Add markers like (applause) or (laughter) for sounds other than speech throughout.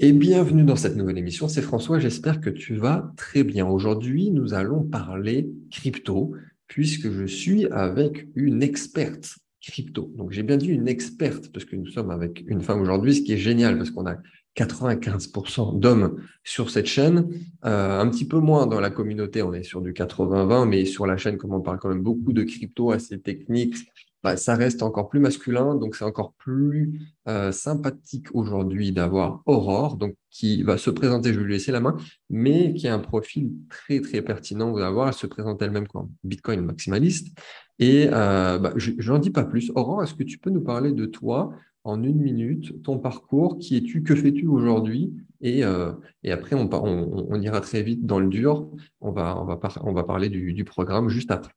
Et bienvenue dans cette nouvelle émission. C'est François, j'espère que tu vas très bien. Aujourd'hui, nous allons parler crypto, puisque je suis avec une experte crypto. Donc j'ai bien dit une experte, parce que nous sommes avec une femme aujourd'hui, ce qui est génial, parce qu'on a 95% d'hommes sur cette chaîne, euh, un petit peu moins dans la communauté, on est sur du 80-20, mais sur la chaîne, comme on parle quand même beaucoup de crypto assez technique, bah, ça reste encore plus masculin, donc c'est encore plus euh, sympathique aujourd'hui d'avoir Aurore, donc qui va se présenter, je vais lui laisser la main, mais qui a un profil très très pertinent d'avoir. Elle se présente elle-même comme Bitcoin maximaliste. Et euh, bah, je n'en dis pas plus. Aurore, est-ce que tu peux nous parler de toi en une minute, ton parcours, qui es-tu, que fais-tu aujourd'hui? Et, euh, après, on, ira très vite dans le dur. On va, parler du programme juste après.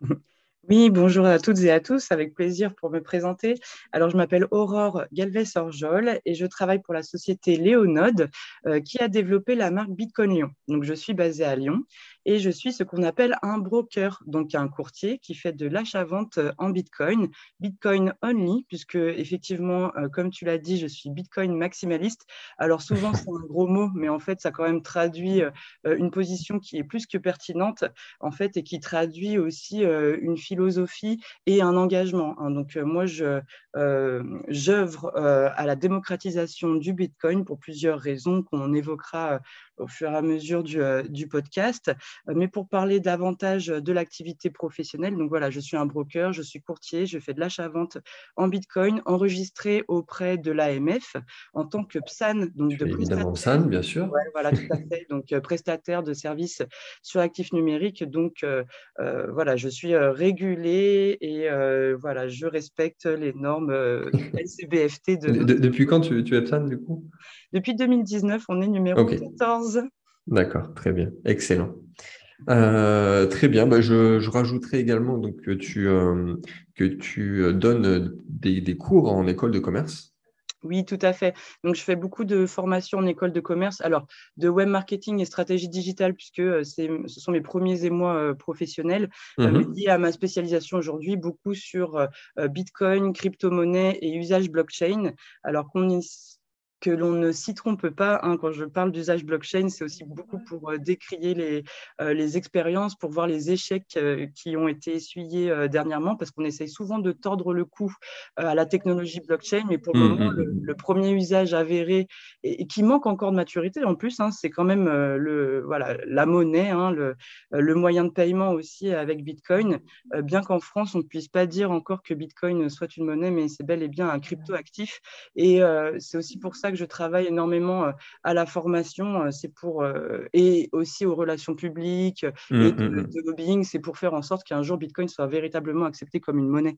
(laughs) Oui, bonjour à toutes et à tous, avec plaisir pour me présenter. Alors, je m'appelle Aurore Galvez-Orjol et je travaille pour la société Léonode euh, qui a développé la marque Bitcoin Lyon. Donc, je suis basée à Lyon et je suis ce qu'on appelle un broker, donc un courtier qui fait de l'achat-vente euh, en Bitcoin, Bitcoin only, puisque effectivement, euh, comme tu l'as dit, je suis Bitcoin maximaliste. Alors souvent, (laughs) c'est un gros mot, mais en fait, ça quand même traduit une position qui est plus que pertinente, en fait, et qui traduit aussi une philosophie et un engagement. Hein. Donc, euh, moi, je, euh, j'œuvre euh, à la démocratisation du Bitcoin pour plusieurs raisons qu'on évoquera au fur et à mesure du, du, podcast. Mais pour parler davantage de l'activité professionnelle, donc voilà, je suis un broker, je suis courtier, je fais de l'achat-vente en Bitcoin enregistré auprès de l'AMF en tant que PSAN. Donc de évidemment PSAN, bien sûr. voilà, tout à fait. Donc prestataire de services sur actifs numériques. Donc voilà, je suis régulé et voilà, je respecte les normes euh, (laughs) LCBFT. De... depuis quand tu, tu es PSAN du coup? Depuis 2019, on est numéro 14. D'accord, très bien, excellent. Euh, très bien, bah, je, je, rajouterai également donc, que tu, euh, que tu donnes des, des, cours en école de commerce. Oui, tout à fait. Donc, je fais beaucoup de formations en école de commerce, alors de web marketing et stratégie digitale, puisque euh, ce sont mes premiers émois euh, professionnels, euh, mmh liés à ma spécialisation aujourd'hui, beaucoup sur Bitcoin, crypto-monnaie et usage blockchain. Alors qu'on que l'on ne s'y trompe pas. Hein. Quand je parle d'usage blockchain, c'est aussi beaucoup pour euh, décrier les, euh, les expériences, pour voir les échecs euh, qui ont été essuyés dernièrement, parce qu'on essaye souvent de tordre le cou à la technologie blockchain, mais pour le mmh, moment, mmh, mmh. le, premier usage avéré et, qui manque encore de maturité en plus, hein, c'est quand même le, voilà, la monnaie, hein, le, le, moyen de paiement aussi avec Bitcoin, bien qu'en France, on ne puisse pas dire encore que Bitcoin soit une monnaie, mais c'est bel et bien un crypto-actif. Et c'est aussi pour ça que je travaille énormément euh, à la formation, euh, c'est pour euh, et aussi aux relations publiques mmh, et mmh, mmh. de, lobbying, c'est pour faire en sorte qu'un jour Bitcoin soit véritablement accepté comme une monnaie.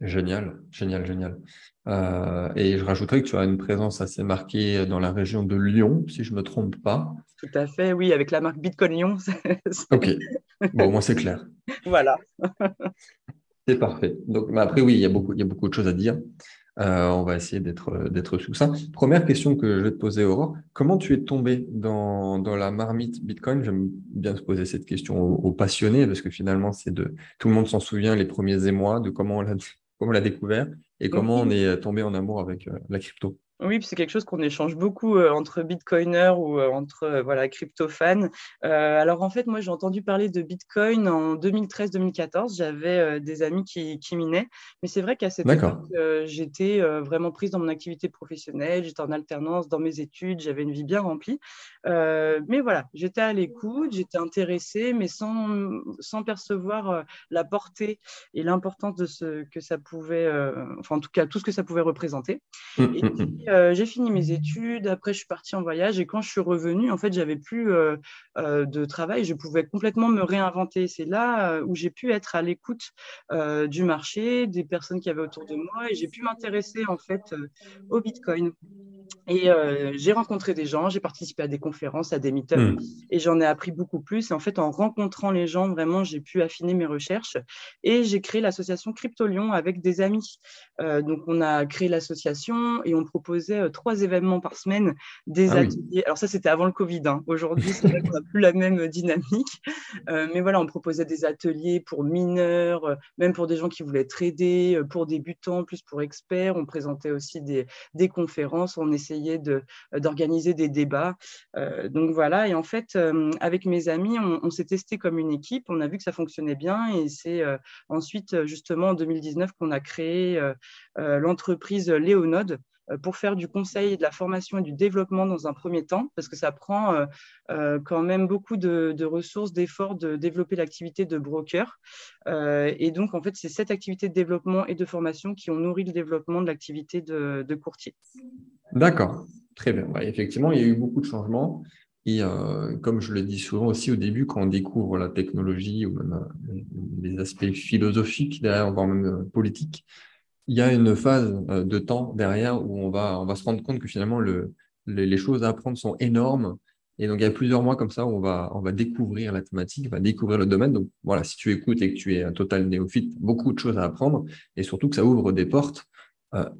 Génial, génial, génial. et je rajouterais que tu as une présence assez marquée dans la région de Lyon, si je ne me trompe pas. Tout à fait, oui, avec la marque Bitcoin Lyon. (laughs) ok, bon, au moins c'est clair. voilà. c'est parfait. Donc, mais après, oui, il y, a beaucoup, il y a beaucoup de choses à dire. Euh, on va essayer d'être d'être ça. Première question que je vais te poser, Aurore. Comment tu es tombé dans, dans la marmite Bitcoin? J'aime bien se poser cette question aux, passionnés parce que finalement, c'est de tout le monde s'en souvient les premiers émois de comment on l'a comment on l'a découvert et comment on est tombé en amour avec euh, la crypto. Oui, c'est quelque chose qu'on échange beaucoup euh, entre bitcoiners ou euh, entre euh, voilà, crypto-fans. alors en fait, moi j'ai entendu parler de Bitcoin en 2013-2014. J'avais des amis qui, qui, minaient, mais c'est vrai qu'à cette époque, j'étais vraiment prise dans mon activité professionnelle, j'étais en alternance dans mes études, j'avais une vie bien remplie. mais voilà, j'étais à l'écoute, j'étais intéressée, mais sans, sans percevoir la portée et l'importance de ce que ça pouvait, enfin en tout cas tout ce que ça pouvait représenter. Mmh, et mmh, mmh. Euh, j'ai fini mes études. Après, je suis partie en voyage. Et quand je suis revenue, en fait, j'avais plus euh, euh, de travail. Je pouvais complètement me réinventer. C'est là où j'ai pu être à l'écoute du marché, des personnes qui avaient autour de moi. Et j'ai pu m'intéresser, en fait, au Bitcoin. Et j'ai rencontré des gens, j'ai participé à des conférences, à des meet mmh. et j'en ai appris beaucoup plus. Et en fait, en rencontrant les gens, vraiment, j'ai pu affiner mes recherches. Et j'ai créé l'association Crypto Lyon avec des amis. Donc, on a créé l'association et on propose euh, trois événements par semaine, des ah ateliers. Alors ça, c'était avant le Covid. Hein. Aujourd'hui, on n'a plus la même dynamique. Euh, mais voilà, on proposait des ateliers pour mineurs, euh, même pour des gens qui voulaient trader, pour débutants, plus pour experts. On présentait aussi des, des conférences. On essayait d'organiser des débats. donc voilà, et en fait, avec mes amis, on, s'est testé comme une équipe, on a vu que ça fonctionnait bien et c'est ensuite justement en 2019 qu'on a créé l'entreprise Léonode euh, pour faire du conseil, de la formation et du développement dans un premier temps, parce que ça prend euh, euh, quand même beaucoup de, ressources, d'efforts de développer l'activité de broker. et donc, en fait, c'est cette activité de développement et de formation qui ont nourri le développement de l'activité de, courtier. D'accord, très bien. effectivement, il y a eu beaucoup de changements. Et comme je le dis souvent aussi au début, quand on découvre la technologie ou même les aspects philosophiques derrière, voire même politiques, il y a une phase euh, de temps derrière où on va, se rendre compte que finalement, le, les, choses à apprendre sont énormes. Et donc, il y a plusieurs mois comme ça où on va, on va découvrir la thématique, on va découvrir le domaine. Donc, voilà, si tu écoutes et que tu es un total néophyte, beaucoup de choses à apprendre. Et surtout que ça ouvre des portes euh,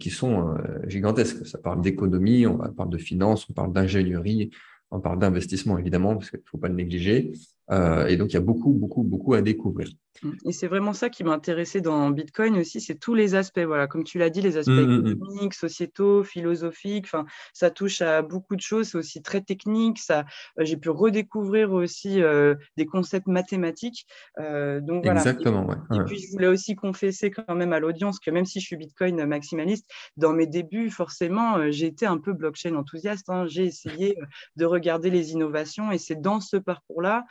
qui sont euh, gigantesques. Ça parle d'économie, on parle de finance, on parle d'ingénierie, on parle d'investissement, évidemment, parce qu'il ne faut pas le négliger. Et donc, il y a beaucoup, beaucoup, beaucoup à découvrir. Et c'est vraiment ça qui m'a intéressé dans Bitcoin aussi, c'est tous les aspects, voilà, comme tu l'as dit, les aspects mmh, économiques, sociétaux, philosophiques, enfin, ça touche à beaucoup de choses, c'est aussi très technique, ça, euh, j'ai pu redécouvrir aussi euh, des concepts mathématiques. Euh, donc voilà. Exactement, et, et, puis je voulais aussi confesser quand même à l'audience que même si je suis Bitcoin maximaliste, dans mes débuts, forcément, été un peu blockchain enthousiaste. Hein. j'ai essayé de regarder les innovations et c'est dans ce parcours-là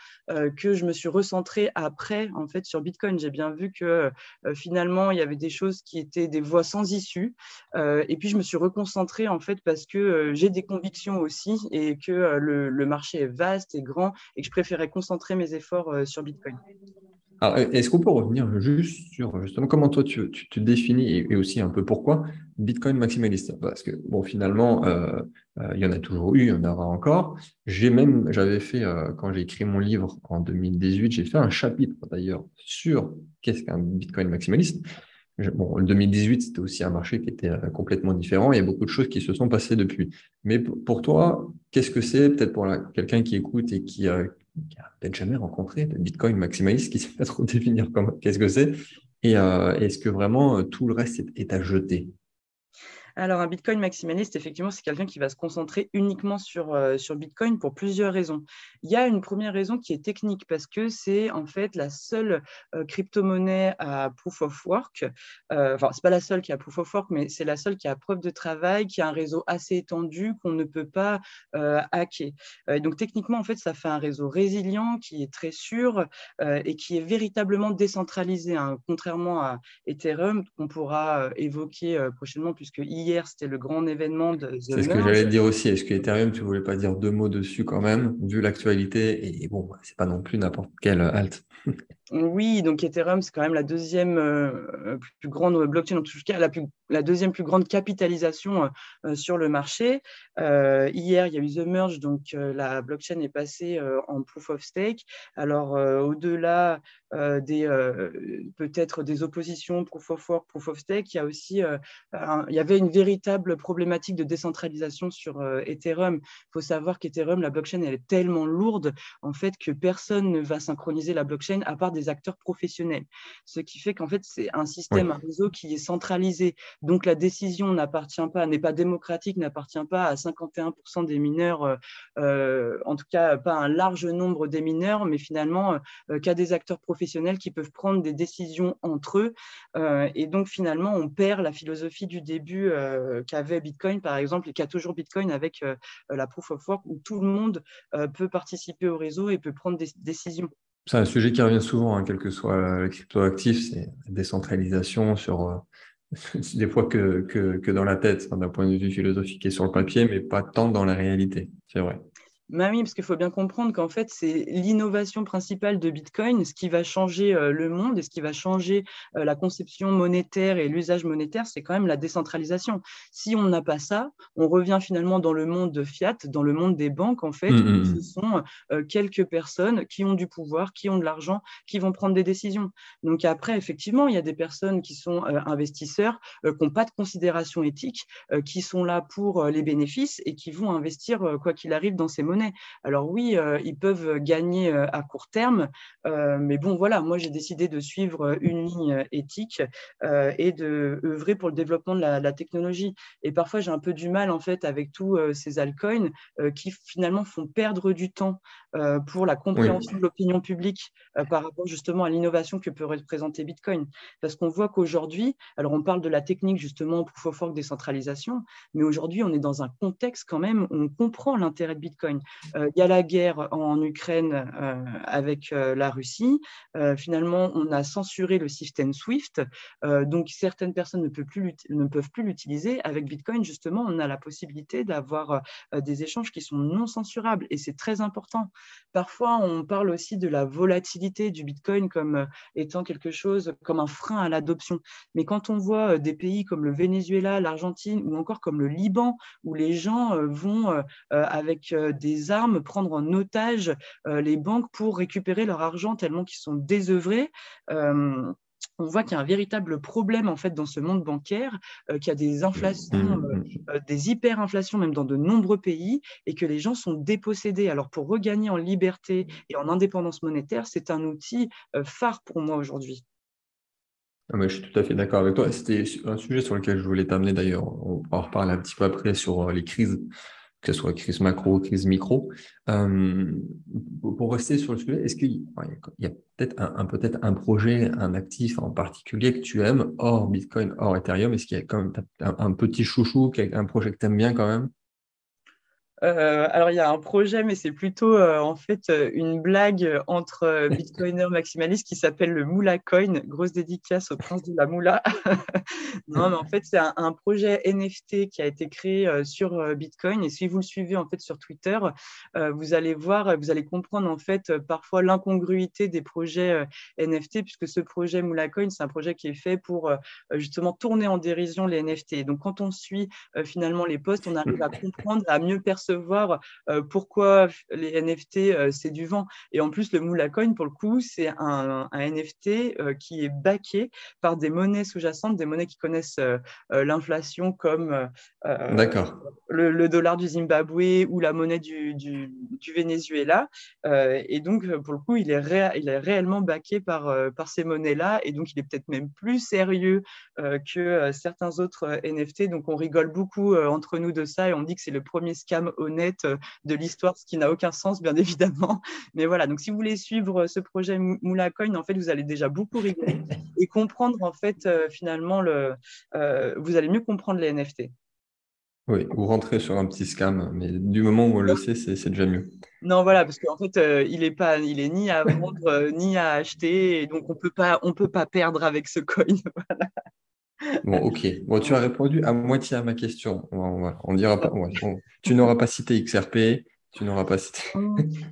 que je me suis recentrée après, en fait, sur Bitcoin. J'ai bien vu que euh, finalement, il y avait des choses qui étaient des voies sans issue. Euh, et puis, je me suis reconcentrée en fait parce que euh, j'ai des convictions aussi et que le, marché est vaste et grand et que je préférais concentrer mes efforts sur Bitcoin. Alors, est-ce qu'on peut revenir juste sur justement comment toi tu, te définis et, aussi un peu pourquoi Bitcoin maximaliste? Parce que bon, finalement, euh, euh, il y en a toujours eu, il y en aura encore. J'ai même, j'avais fait euh, quand j'ai écrit mon livre en 2018, j'ai fait un chapitre d'ailleurs sur qu'est-ce qu'un Bitcoin maximaliste. Bon, le 2018, c'était aussi un marché qui était complètement différent. Il y a beaucoup de choses qui se sont passées depuis. Mais pour toi, qu'est-ce que c'est Peut-être pour quelqu'un qui écoute et qui, qui n'a peut-être jamais rencontré de Bitcoin maximaliste, qui ne sait pas trop (laughs) définir qu'est-ce que c'est. Et euh, est-ce que vraiment euh, tout le reste est à jeter? Alors, un Bitcoin maximaliste, effectivement, c'est quelqu'un qui va se concentrer uniquement sur, euh, sur Bitcoin pour plusieurs raisons. Il y a une première raison qui est technique parce que c'est en fait la seule euh, crypto-monnaie à proof of work. Euh, enfin, ce n'est pas la seule qui a proof of work, mais c'est la seule qui a preuve de travail, qui a un réseau assez étendu qu'on ne peut pas hacker. donc, techniquement, en fait, ça fait un réseau résilient qui est très sûr et qui est véritablement décentralisé, hein, contrairement à Ethereum qu'on pourra évoquer prochainement, puisque hier, c'était le grand événement de C'est ce que j'allais dire aussi. Est-ce que Ethereum, tu voulais pas dire deux mots dessus quand même, vu l'actualité Et bon, c'est pas non plus n'importe quelle halte. (laughs) Oui, donc Ethereum, c'est quand même la deuxième euh, plus grande blockchain, en tout cas la, plus, la deuxième plus grande capitalisation euh, sur le marché. Euh, hier, il y a eu The Merge, donc la blockchain est passée en proof of stake. Alors, au-delà des peut-être des oppositions proof of work, proof of stake, il y a aussi il y avait une véritable problématique de décentralisation sur Ethereum. Il faut savoir qu'Ethereum, la blockchain, elle est tellement lourde en fait que personne ne va synchroniser la blockchain à part des acteurs professionnels. Ce qui fait qu'en fait, c'est un système, un réseau qui est centralisé. Donc, la décision n'appartient pas, n'est pas démocratique, n'appartient pas à 51% des mineurs, euh, euh, en tout cas, pas un large nombre des mineurs, mais finalement, euh, qu'à des acteurs professionnels qui peuvent prendre des décisions entre eux. et donc, finalement, on perd la philosophie du début qu'avait Bitcoin, par exemple, et qu'a toujours Bitcoin avec la proof of work, où tout le monde peut participer au réseau et peut prendre des décisions. C'est un sujet qui revient souvent, hein, quel que soit le cryptoactif, c'est la décentralisation sur euh, (laughs) des fois que, que, que dans la tête, d'un point de vue philosophique et sur le papier, mais pas tant dans la réalité. C'est vrai. Bah oui, parce qu'il faut bien comprendre qu'en fait, c'est l'innovation principale de Bitcoin, ce qui va changer euh, le monde et ce qui va changer euh, la conception monétaire et l'usage monétaire, c'est quand même la décentralisation. Si on n'a pas ça, on revient finalement dans le monde de fiat, dans le monde des banques, en fait, mmh, où ce sont euh, quelques personnes qui ont du pouvoir, qui ont de l'argent, qui vont prendre des décisions. Donc après, effectivement, il y a des personnes qui sont investisseurs, qui n'ont pas de considération éthique, qui sont là pour les bénéfices et qui vont investir, quoi qu'il arrive, dans ces monnaies Alors oui, ils peuvent gagner à court terme, mais bon, voilà, moi j'ai décidé de suivre une ligne éthique et de œuvrer pour le développement de la, technologie. Et parfois, j'ai un peu du mal en fait avec tous ces altcoins qui finalement font perdre du temps pour la compréhension de l'opinion publique par rapport justement à l'innovation que peut représenter Bitcoin. Parce qu'on voit qu'aujourd'hui, alors on parle de la technique justement proof of work décentralisation, mais aujourd'hui on est dans un contexte quand même où on comprend l'intérêt de Bitcoin. Il y a la guerre en Ukraine avec la Russie. finalement, on a censuré le système SWIFT, donc certaines personnes ne peuvent plus ne peuvent plus l'utiliser. Avec Bitcoin, justement, on a la possibilité d'avoir des échanges qui sont non censurables et c'est très important. Parfois, on parle aussi de la volatilité du Bitcoin comme étant quelque chose, comme un frein à l'adoption. Mais quand on voit des pays comme le Venezuela, l'Argentine ou encore comme le Liban, où les gens vont avec des armes prendre en otage les banques pour récupérer leur argent tellement qu'ils sont désœuvrés, on voit qu'il y a un véritable problème en fait dans ce monde bancaire, euh, qu'il y a des inflations, mmh, euh, mmh. Euh, des hyperinflations même dans de nombreux pays, et que les gens sont dépossédés. Alors pour regagner en liberté et en indépendance monétaire, c'est un outil phare pour moi aujourd'hui. Ah, je suis tout à fait d'accord avec toi. C'était un sujet sur lequel je voulais t'amener d'ailleurs. On en reparler un petit peu après sur les crises que ce soit crise macro, crise micro. Euh, pour rester sur le sujet, est-ce qu'il y a peut-être un, peut-être un projet, un actif en particulier que tu aimes hors Bitcoin, hors Ethereum? Est-ce qu'il y a quand même un, un petit chouchou, un projet que tu aimes bien quand même? Euh, alors, il y a un projet, mais c'est plutôt euh, en fait euh, une blague entre (laughs) bitcoiners maximalistes qui s'appelle le Moula Coin. Grosse dédicace au prince de la Moula. (laughs) non, mais en fait, c'est un, projet NFT qui a été créé sur Bitcoin. Et si vous le suivez en fait sur Twitter, vous allez voir, vous allez comprendre en fait parfois l'incongruité des projets NFT, puisque ce projet Moula Coin, c'est un projet qui est fait pour justement tourner en dérision les NFT. Donc, quand on suit finalement les posts, on arrive à (coughs) comprendre, à mieux percevoir voir euh, pourquoi les NFT, euh, c'est du vent. Et en plus, le Moula Coin, pour le coup, c'est un, NFT euh, qui est backé par des monnaies sous-jacentes, des monnaies qui connaissent l'inflation comme le, dollar du Zimbabwe ou la monnaie du, du, Venezuela. et donc, pour le coup, il est, il est réellement backé par, par ces monnaies-là. Et donc, il est peut-être même plus sérieux que certains autres NFT. Donc, on rigole beaucoup entre nous de ça et on dit que c'est le premier scam honnête euh, de l'histoire, ce qui n'a aucun sens, bien (laughs) évidemment. Mais voilà, donc si vous voulez suivre euh, ce projet Moula Coin, en fait, vous allez déjà beaucoup rigoler (laughs) et comprendre, en fait, euh, finalement, le, vous allez mieux comprendre les NFT. Oui, vous rentrez sur un petit scam, mais du moment où on le sait, c'est déjà mieux. Non, voilà, parce qu'en fait, il est pas, il est ni à vendre ni à acheter, et donc on peut pas, on peut pas perdre avec ce coin. (laughs) Voilà. Bon, ok. Bon, tu as répondu à moitié à ma question. On, dira pas. tu n'auras pas cité XRP, tu n'auras pas cité.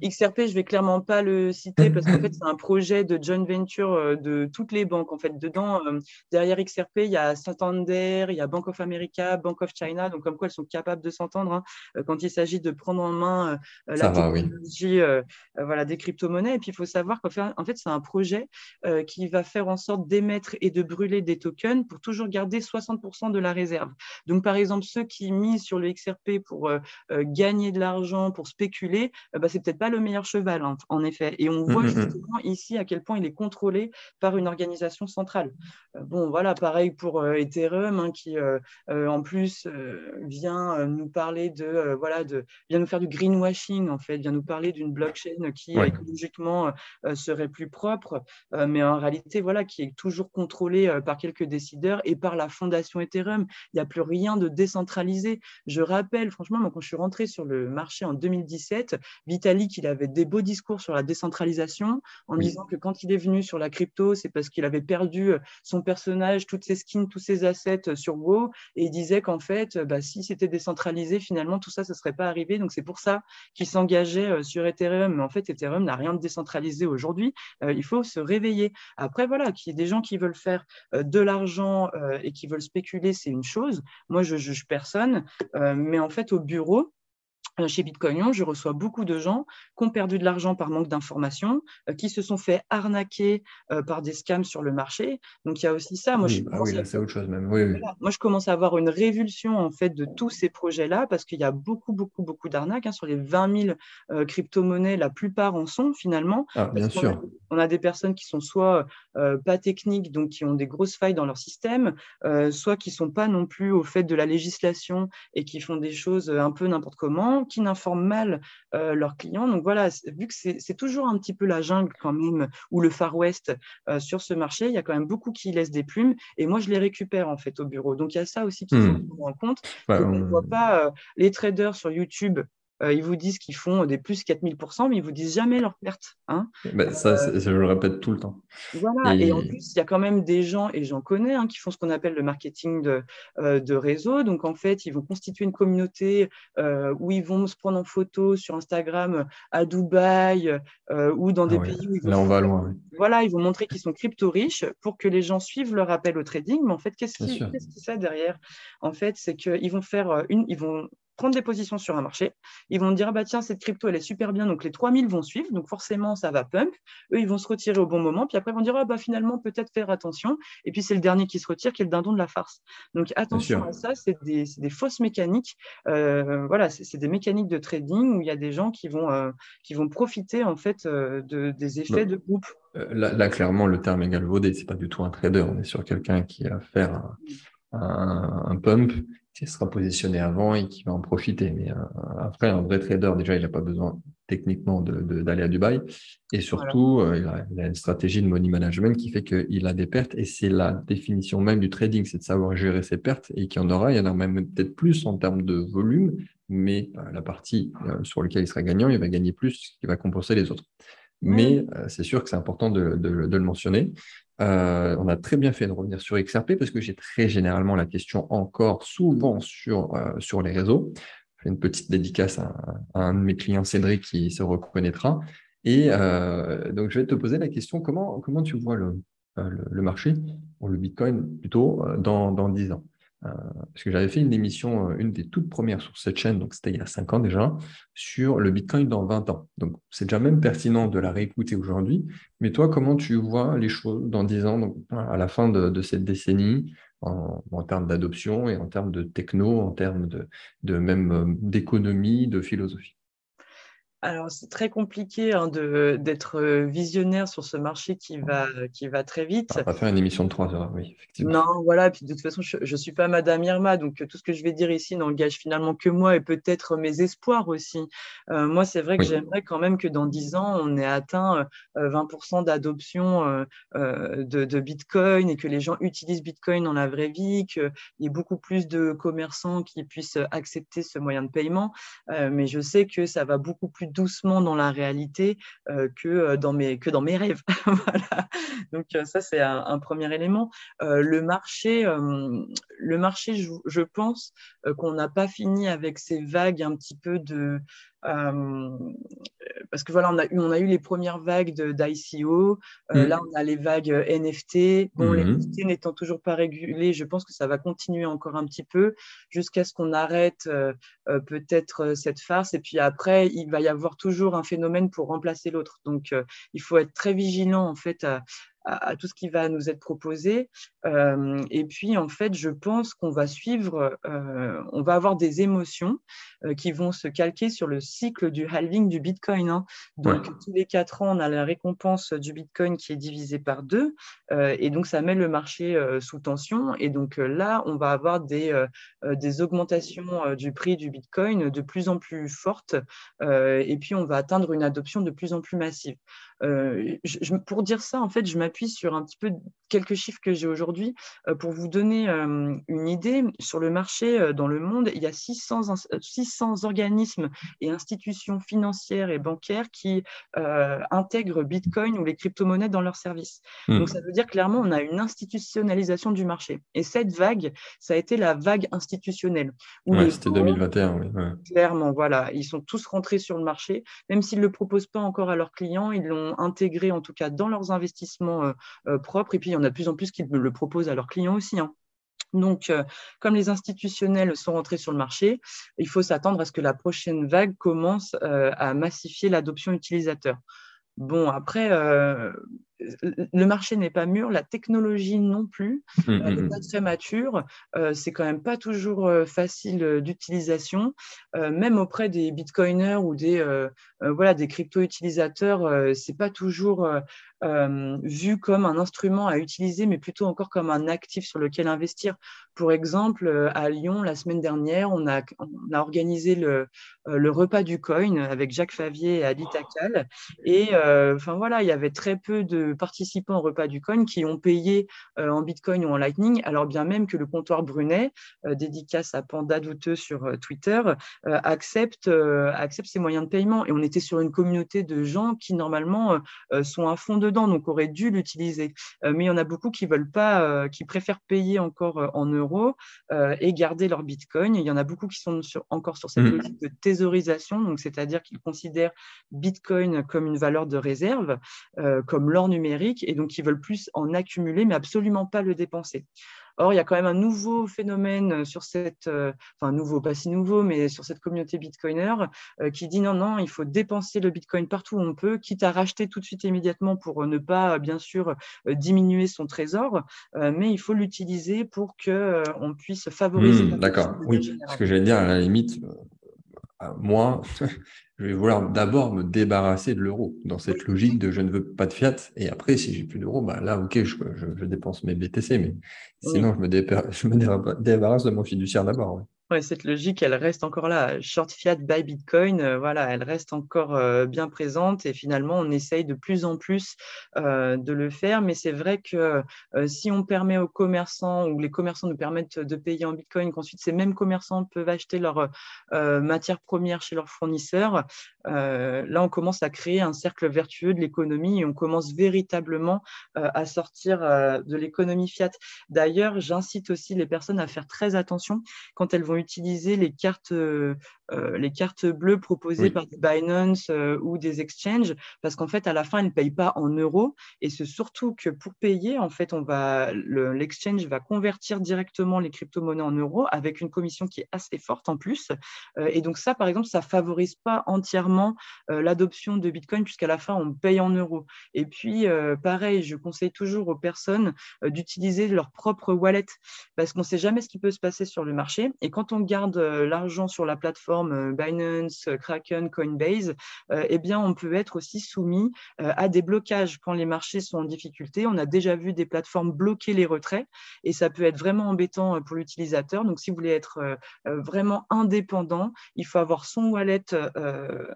XRP, je vais clairement pas le citer parce qu'en fait, c'est un projet de joint venture euh, de toutes les banques. En fait, dedans, euh, derrière XRP, il y a Santander, il y a Bank of America, Bank of China. Donc, comme quoi, elles sont capables de s'entendre hein, euh, quand il s'agit de prendre en main la technologie voilà, des crypto-monnaies. Et puis, il faut savoir qu'en fait, en fait c'est un projet qui va faire en sorte d'émettre et de brûler des tokens pour toujours garder 60% de la réserve. Donc, par exemple, ceux qui misent sur le XRP pour gagner de l'argent, pour spéculer, euh, bah, c'est peut-être pas le meilleur cheval, hein, en effet. Et on mmh, voit mmh, mmh. justement ici à quel point il est contrôlé par une organisation centrale. Euh, bon, voilà, pareil pour euh, Ethereum, hein, qui en plus vient nous parler de, voilà, de, vient nous faire du greenwashing, en fait, vient nous parler d'une blockchain qui écologiquement serait plus propre, mais en réalité, voilà, qui est toujours contrôlée par quelques décideurs et par la fondation Ethereum. Il n'y a plus rien de décentralisé. Je rappelle, franchement, moi, quand je suis rentré sur le marché en 2000, 2017, Vitalik, il avait des beaux discours sur la décentralisation en disant que quand il est venu sur la crypto, c'est parce qu'il avait perdu euh, son personnage, toutes ses skins, tous ses assets euh, sur Go. Et il disait qu'en fait, bah, si c'était décentralisé, finalement, tout ça, ce ne serait pas arrivé. Donc, c'est pour ça qu'il s'engageait euh, sur Ethereum. Mais en fait, Ethereum n'a rien de décentralisé aujourd'hui. il faut se réveiller. Après, voilà, qu'il y ait des gens qui veulent faire de l'argent et qui veulent spéculer, c'est une chose. Moi, je juge personne. mais en fait, au bureau, euh, chez Bitcoin, je reçois beaucoup de gens qui ont perdu de l'argent par manque d'information, euh, qui se sont fait arnaquer euh, par des scams sur le marché. Donc il y a aussi ça. Moi, oui, je ah oui là c'est autre chose même. Moi, je commence à avoir une révulsion en fait de tous ces projets-là parce qu'il y a beaucoup, beaucoup, beaucoup d'arnaques hein. sur les 20 000 crypto-monnaies. La plupart en sont finalement. Ah, bien sûr. On a, des personnes qui sont soit pas techniques, donc qui ont des grosses failles dans leur système, soit qui sont pas non plus au fait de la législation et qui font des choses un peu n'importe comment qui n'informent mal euh, leurs clients. Donc voilà, vu que c'est toujours un petit peu la jungle quand même, ou le Far West euh, sur ce marché, il y a quand même beaucoup qui laissent des plumes, et moi je les récupère en fait au bureau. Donc il y a ça aussi qu'il faut hmm. prendre en compte. on ne voit pas euh, les traders sur YouTube euh, ils vous disent qu'ils font des plus 4000%, mais ils vous disent jamais leurs pertes. Hein. Bah, ça, euh, je le répète tout le temps. Voilà, et, en plus, il y a quand même des gens, et j'en connais, hein, qui font ce qu'on appelle le marketing de, euh, de, réseau. Donc, en fait, ils vont constituer une communauté où ils vont se prendre en photo sur Instagram à Dubaï ou dans des ah pays où ils vont. Là, on va loin. Voilà, ils vont montrer qu'ils sont crypto-riches pour que les gens suivent leur appel au trading. Mais en fait, qu'est-ce qui, qu'est-ce qui ça derrière? En fait, c'est qu'ils vont faire une, ils vont prendre des positions sur un marché. Ils vont dire, ah bah tiens, cette crypto, elle est super bien, donc les 3000 vont suivre, donc forcément, ça va pump. Eux, ils vont se retirer au bon moment, puis après, ils vont dire, ah bah finalement, peut-être faire attention. Et puis, c'est le dernier qui se retire, qui est le dindon de la farce. Donc, attention à ça, c'est des, des, fausses mécaniques. Euh, voilà, c'est des mécaniques de trading où il y a des gens qui vont, euh, qui vont profiter, en fait, euh, de, des effets de groupe. Là, clairement, le terme est galvaudé. C'est pas du tout un trader. On est sur quelqu'un qui va faire un, un pump qui sera positionné avant et qui va en profiter. Mais euh, après, un vrai trader, déjà, il n'a pas besoin techniquement d'aller à Dubaï. Et surtout, euh, il, a, une stratégie de money management qui fait qu'il a des pertes. Et c'est la définition même du trading, c'est de savoir gérer ses pertes et qu'il y en aura. Il y en aura même peut-être plus en termes de volume, mais euh, la partie sur laquelle il sera gagnant, il va gagner plus, ce qui va compenser les autres. Mais c'est sûr que c'est important de, de, le mentionner. Euh, on a très bien fait de revenir sur XRP parce que j'ai très généralement la question encore souvent sur, euh, sur les réseaux. Je fais une petite dédicace à, un de mes clients, Cédric, qui se reconnaîtra. Et euh, donc, je vais te poser la question, comment, comment tu vois le, le, marché, ou le Bitcoin plutôt, dans, dans 10 ans? Parce que j'avais fait une émission, euh, une des toutes premières sur cette chaîne, donc c'était il y a 5 ans déjà, sur le Bitcoin dans 20 ans. Donc c'est déjà même pertinent de la réécouter aujourd'hui. Mais toi, comment tu vois les choses dans 10 ans, donc à la fin de, cette décennie, en, termes d'adoption et en termes de techno, en termes de, de même euh, d'économie, de philosophie? Alors, c'est très compliqué hein, d'être euh, visionnaire sur ce marché qui va, qui va très vite. On va faire une émission de trois heures, oui, effectivement. Non, voilà. Puis de toute façon, je ne suis pas Madame Irma, donc euh, tout ce que je vais dire ici n'engage finalement que moi et peut-être mes espoirs aussi. Euh, moi, c'est vrai que j'aimerais quand même que dans dix ans, on ait atteint 20% d'adoption de, Bitcoin et que les gens utilisent Bitcoin dans la vraie vie, qu'il y ait beaucoup plus de commerçants qui puissent accepter ce moyen de paiement. mais je sais que ça va beaucoup plus doucement dans la réalité euh, que, euh, dans mes, que dans mes rêves. (laughs) Donc euh, ça, c'est un, premier élément. le marché, le marché je, pense qu'on n'a pas fini avec ces vagues un petit peu de parce que voilà, on a eu, on a eu les premières vagues d'ICO. Euh, mm. Là, on a les vagues euh, NFT. Bon, les mm-hmm. NFT n'étant toujours pas régulés, je pense que ça va continuer encore un petit peu jusqu'à ce qu'on arrête peut-être cette farce. Et puis après, il va y avoir toujours un phénomène pour remplacer l'autre. Donc, il faut être très vigilant en fait à, à, tout ce qui va nous être proposé. Euh, et puis, en fait, je pense qu'on va suivre, euh, on va avoir des émotions euh, qui vont se calquer sur le cycle du halving du Bitcoin. Hein. Donc, tous les quatre ans, on a la récompense du Bitcoin qui est divisée par deux. et donc, ça met le marché sous tension. Et donc, là, on va avoir des, des augmentations du prix du Bitcoin de plus en plus fortes. et puis, on va atteindre une adoption de plus en plus massive. Je, pour dire ça, en fait, je m'appuie sur un petit peu quelques chiffres que j'ai aujourd'hui euh, pour vous donner euh, une idée. Sur le marché euh, dans le monde, il y a 600, 600 organismes et institutions financières et bancaires qui intègrent Bitcoin ou les crypto-monnaies dans leurs services. Hmm. Donc ça veut dire clairement on a une institutionnalisation du marché. Et cette vague, ça a été la vague institutionnelle. Ouais, c'était 2021, oui. Clairement, voilà, ils sont tous rentrés sur le marché, même s'ils ne le proposent pas encore à leurs clients, ils l'ont intégré en tout cas dans leurs investissements propres. Et puis il y en a de plus en plus qui le proposent à leurs clients aussi. Hein. Donc, comme les institutionnels sont rentrés sur le marché, il faut s'attendre à ce que la prochaine vague commence à massifier l'adoption utilisateur. Bon, après, le marché n'est pas mûr, la technologie non plus, mmh, elle n'est mmh, pas mmh. très mature, c'est quand même pas toujours facile d'utilisation, même auprès des bitcoiners ou des voilà des crypto utilisateurs, c'est pas toujours vu comme un instrument à utiliser, mais plutôt encore comme un actif sur lequel investir. Pour exemple, à Lyon, la semaine dernière, on a, on a organisé le, le, repas du coin avec Jacques Favier et Adi Takal. Et enfin voilà, il y avait très peu de participants au repas du coin qui ont payé euh, en Bitcoin ou en Lightning, alors bien même que le comptoir Brunet, euh, dédicace à Panda Douteux sur euh, Twitter, accepte, accepte ces moyens de paiement. Et on était sur une communauté de gens qui, normalement, sont à fond dedans, donc auraient dû l'utiliser. mais il y en a beaucoup qui veulent pas, qui préfèrent payer encore en euros et garder leur Bitcoin. Il y en a beaucoup qui sont encore sur cette mmh. logique de thésaurisation, donc c'est-à-dire qu'ils considèrent Bitcoin comme une valeur de réserve, comme l'or numérique, et donc ils veulent plus en accumuler, mais absolument pas le dépenser. Or, il y a quand même un nouveau phénomène sur cette, euh, enfin nouveau, pas si nouveau, mais sur cette communauté bitcoiner euh, qui dit non, non, il faut dépenser le bitcoin partout où on peut, quitte à racheter tout de suite immédiatement pour ne pas, bien sûr, euh, diminuer son trésor, mais il faut l'utiliser pour que on puisse favoriser. Mmh, d'accord, oui. Ce que j'allais dire, à la limite, moi, je vais vouloir d'abord me débarrasser de l'euro dans cette logique de je ne veux pas de fiat. Et après, si j'ai plus d'euros, bah là, ok, je, je, dépense mes BTC, mais sinon, je, me (laughs) je, me débarrasse de mon fiduciaire d'abord. Ouais, cette logique, elle reste encore là. Short fiat, buy Bitcoin, euh, voilà, elle reste encore euh, bien présente et finalement, on essaye de plus en plus euh, de le faire. Mais c'est vrai que si on permet aux commerçants ou les commerçants nous permettent de payer en Bitcoin, qu'ensuite ces mêmes commerçants peuvent acheter leurs matières premières chez leurs fournisseurs, là, on commence à créer un cercle vertueux de l'économie et on commence véritablement à sortir de l'économie fiat. D'ailleurs, j'incite aussi les personnes à faire très attention quand elles vont utiliser les cartes, euh, euh, les cartes bleues proposées par des Binance euh, ou des exchanges, parce qu'en fait, à la fin, elles ne payent pas en euros. Et c'est surtout que pour payer, en fait, on va, l'exchange va convertir directement les crypto-monnaies en euros avec une commission qui est assez forte en plus. et donc ça, par exemple, ça favorise pas entièrement l'adoption de Bitcoin, puisqu'à la fin, on paye en euros. Et puis, pareil, je conseille toujours aux personnes d'utiliser leur propre wallet, parce qu'on ne sait jamais ce qui peut se passer sur le marché. Et quand on garde euh, l'argent sur la plateforme euh, Binance, euh, Kraken, Coinbase, eh bien, on peut être aussi soumis à des blocages quand les marchés sont en difficulté. On a déjà vu des plateformes bloquer les retraits et ça peut être vraiment embêtant pour l'utilisateur. Donc, si vous voulez être vraiment indépendant, il faut avoir son wallet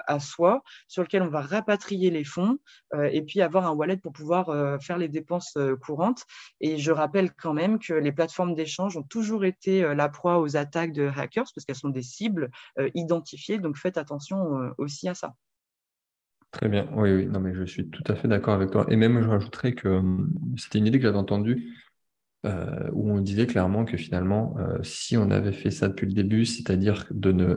à soi sur lequel on va rapatrier les fonds et puis avoir un wallet pour pouvoir faire les dépenses courantes. Et je rappelle quand même que les plateformes d'échange ont toujours été la proie aux attaques de hackers parce qu'elles sont des cibles euh, identifiées. Donc faites attention euh, aussi à ça. Très bien, oui, oui, non, mais je suis tout à fait d'accord avec toi. Et même, je rajouterais que hum, c'était une idée que j'avais entendue euh, où on disait clairement que finalement, si on avait fait ça depuis le début, c'est-à-dire de ne,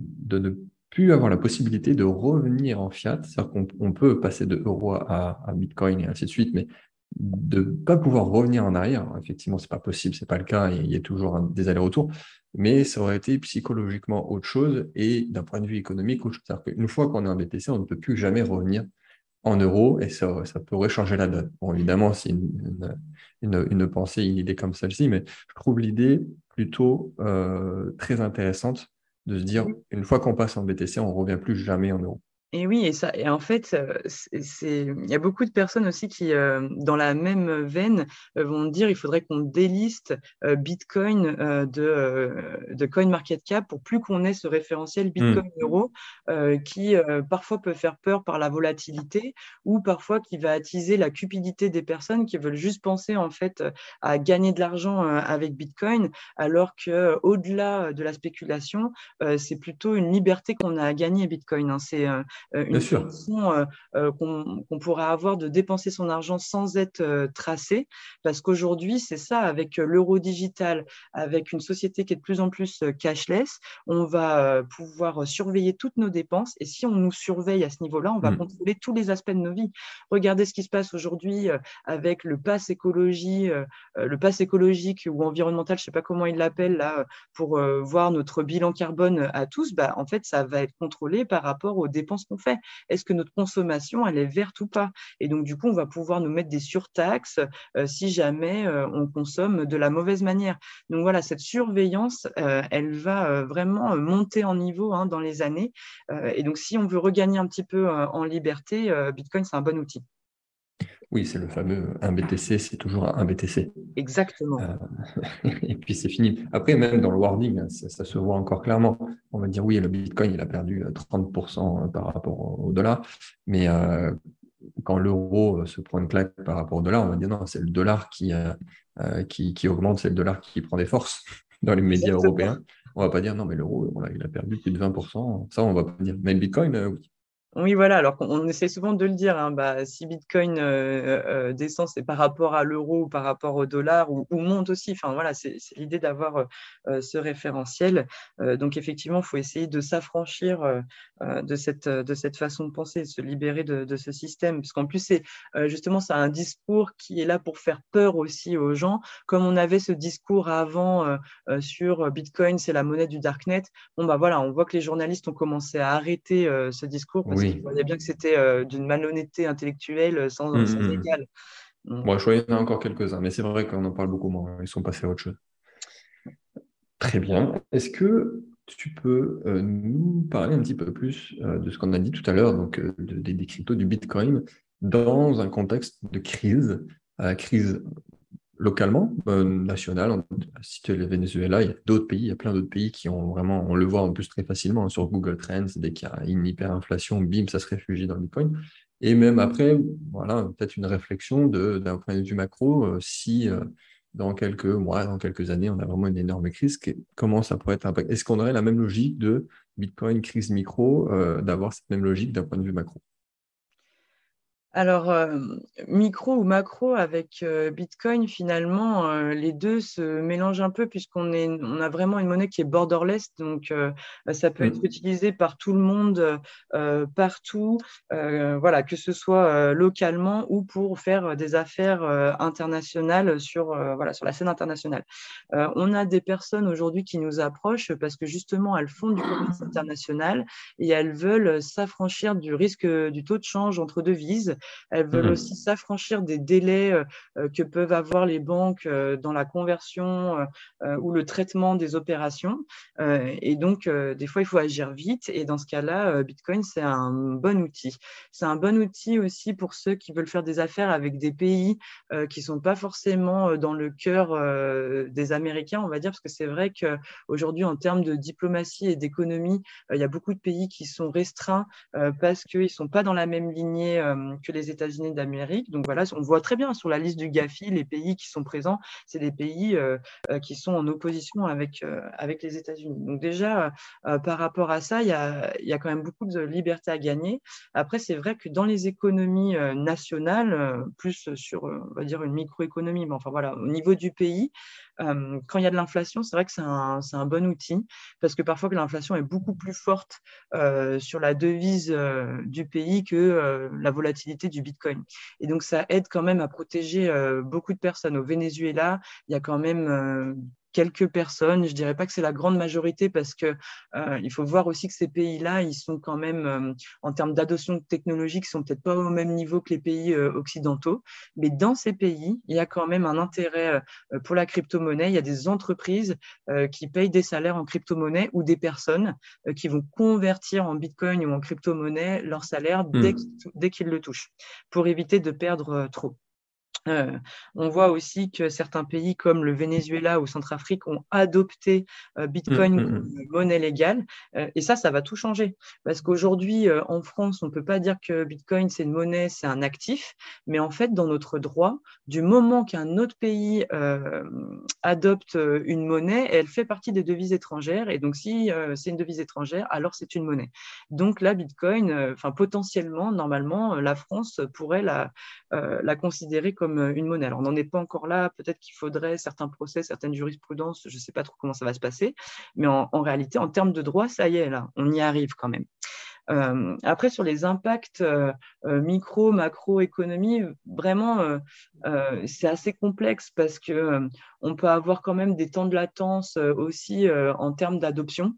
de ne plus avoir la possibilité de revenir en fiat, c'est-à-dire qu'on peut passer de euro à, à, Bitcoin et ainsi de suite, mais de ne pas pouvoir revenir en arrière. Effectivement, ce n'est pas possible, ce n'est pas le cas, il y a toujours des allers-retours, mais ça aurait été psychologiquement autre chose et d'un point de vue économique autre chose. C'est-à-dire qu'une fois qu'on est en BTC, on ne peut plus jamais revenir en euros et ça, pourrait changer la donne. Bon, évidemment, c'est une, une, pensée, une idée comme celle-ci, mais je trouve l'idée plutôt euh, très intéressante de se dire, une fois qu'on passe en BTC, on ne revient plus jamais en euros. Et oui, et, ça, et en fait, il y a beaucoup de personnes aussi qui, euh, dans la même veine, vont dire il faudrait qu'on déliste Bitcoin de, de CoinMarketCap pour plus qu'on ait ce référentiel Bitcoin-Euro mmh. qui parfois peut faire peur par la volatilité ou parfois qui va attiser la cupidité des personnes qui veulent juste penser en fait à gagner de l'argent avec Bitcoin, alors que au-delà de la spéculation, c'est plutôt une liberté qu'on a à gagner Bitcoin. Hein. C'est une façon qu'on pourrait avoir de dépenser son argent sans être tracé. Parce qu'aujourd'hui, c'est ça, avec l'euro digital, avec une société qui est de plus en plus cashless, on va pouvoir surveiller toutes nos dépenses. Et si on nous surveille à ce niveau-là, on va mmh. contrôler tous les aspects de nos vies. Regardez ce qui se passe aujourd'hui avec le pass écologie, le pass écologique ou environnemental, je ne sais pas comment il l'appelle là, pour voir notre bilan carbone à tous. Bah, en fait, ça va être contrôlé par rapport aux dépenses fait. Est-ce que notre consommation, elle est verte ou pas? Et donc, du coup, on va pouvoir nous mettre des surtaxes si jamais on consomme de la mauvaise manière. Donc voilà, cette surveillance, elle va vraiment monter en niveau hein, dans les années. et donc, si on veut regagner un petit peu en liberté, Bitcoin, c'est un bon outil. Oui, c'est le fameux 1 BTC, c'est toujours un BTC. Exactement. (laughs) et puis c'est fini. Après, même dans le warning, hein, ça, se voit encore clairement. On va dire oui, le Bitcoin, il a perdu 30% par rapport au dollar. Mais quand l'euro se prend une claque par rapport au dollar, on va dire non, c'est le dollar qui, qui, augmente, c'est le dollar qui prend des forces (laughs) dans les médias européens. On ne va pas dire non, mais l'euro, il a perdu plus de 20%. Ça, on ne va pas dire. Mais le Bitcoin, oui. Oui, voilà. Alors on essaie souvent de le dire. Hein, bah, si Bitcoin euh, euh, descend, c'est par rapport à l'euro ou par rapport au dollar ou, monte aussi. Enfin voilà, c'est l'idée d'avoir euh, ce référentiel. donc effectivement, il faut essayer de s'affranchir de cette de cette façon de penser, de se libérer de, ce système, parce qu'en plus c'est justement c'est un discours qui est là pour faire peur aussi aux gens. Comme on avait ce discours avant sur Bitcoin, c'est la monnaie du darknet. Bon bah voilà, on voit que les journalistes ont commencé à arrêter ce discours il voyait bien que c'était euh, d'une malhonnêteté intellectuelle euh, sans, mmh, égal. Bon, je crois qu'il y en a encore quelques-uns, mais c'est vrai qu'on en parle beaucoup moins. Ils sont passés à autre chose. Très bien. Est-ce que tu peux euh, nous parler un petit peu plus de ce qu'on a dit tout à l'heure, donc des cryptos du Bitcoin, dans un contexte de crise, crise localement, euh, national. Es le Venezuela, il y a d'autres pays, il y a plein d'autres pays qui ont vraiment, on le voit en plus très facilement hein, sur Google Trends, dès qu'il y a une hyperinflation, bim, ça se réfugie dans le Bitcoin. Et même après, voilà, peut-être une réflexion d'un point de vue macro, euh, si euh, dans quelques mois, dans quelques années, on a vraiment une énorme crise, comment ça pourrait être impact Est-ce qu'on aurait la même logique de Bitcoin crise micro, d'avoir cette même logique d'un point de vue macro? Alors, euh, micro ou macro avec euh, Bitcoin, finalement, euh, les deux se mélangent un peu puisqu'on on a vraiment une monnaie qui est borderless, donc ça peut être mmh. utilisé par tout le monde, partout, voilà, que ce soit localement ou pour faire des affaires internationales sur, voilà, sur la scène internationale. on a des personnes aujourd'hui qui nous approchent parce que justement, elles font du commerce (clears throat) international et elles veulent s'affranchir du risque du taux de change entre devises elles veulent mmh aussi s'affranchir des délais euh, euh, que peuvent avoir les banques euh, dans la conversion ou le traitement des opérations. et donc, des fois, il faut agir vite. Et dans ce cas-là, Bitcoin, c'est un bon outil. C'est un bon outil aussi pour ceux qui veulent faire des affaires avec des pays qui ne sont pas forcément dans le cœur des Américains, on va dire, parce que c'est vrai qu'aujourd'hui, en termes de diplomatie et d'économie, il y a beaucoup de pays qui sont restreints parce qu'ils ne sont pas dans la même lignée que les États-Unis d'Amérique. Donc voilà, on voit très bien sur la liste du GAFI, les pays qui sont présents, c'est des pays euh, euh, qui sont en opposition avec, euh, avec les États-Unis. Donc déjà, par rapport à ça, il y a, y a, quand même beaucoup de liberté à gagner. Après, c'est vrai que dans les économies nationales, plus sur, on va dire, une microéconomie, mais enfin voilà, au niveau du pays, quand il y a de l'inflation, c'est vrai que c'est un, bon outil parce que parfois l'inflation est beaucoup plus forte sur la devise du pays que la volatilité du Bitcoin. Et donc, ça aide quand même à protéger beaucoup de personnes. Au Venezuela, il y a quand même quelques personnes. Je dirais pas que c'est la grande majorité parce que euh, il faut voir aussi que ces pays-là, ils sont quand même euh, en termes d'adoption technologique, sont peut-être pas au même niveau que les pays euh, occidentaux. Mais dans ces pays, il y a quand même un intérêt pour la crypto-monnaie. Il y a des entreprises qui payent des salaires en crypto-monnaie ou des personnes qui vont convertir en Bitcoin ou en crypto-monnaie leur salaire dès, hmm. dès qu'ils le touchent pour éviter de perdre trop. Euh, on voit aussi que certains pays comme le Venezuela ou Centrafrique ont adopté euh, Bitcoin mmh, mmh, comme mmh. monnaie légale. Euh, et ça, ça va tout changer. Parce qu'aujourd'hui, en France, on ne peut pas dire que Bitcoin, c'est une monnaie, c'est un actif. Mais en fait, dans notre droit, du moment qu'un autre pays adopte une monnaie, elle fait partie des devises étrangères. Et donc, si c'est une devise étrangère, alors c'est une monnaie. Donc là, Bitcoin, enfin potentiellement, normalement, la France pourrait la, la considérer comme euh, une monnaie. Alors, on n'en est pas encore là. Peut-être qu'il faudrait certains procès, certaines jurisprudences. Je ne sais pas trop comment ça va se passer. Mais en, réalité, en termes de droit, ça y est, on y arrive quand même. Euh, après, sur les impacts euh, micro, macro, économie, vraiment, c'est assez complexe parce que on peut avoir quand même des temps de latence aussi en termes d'adoption.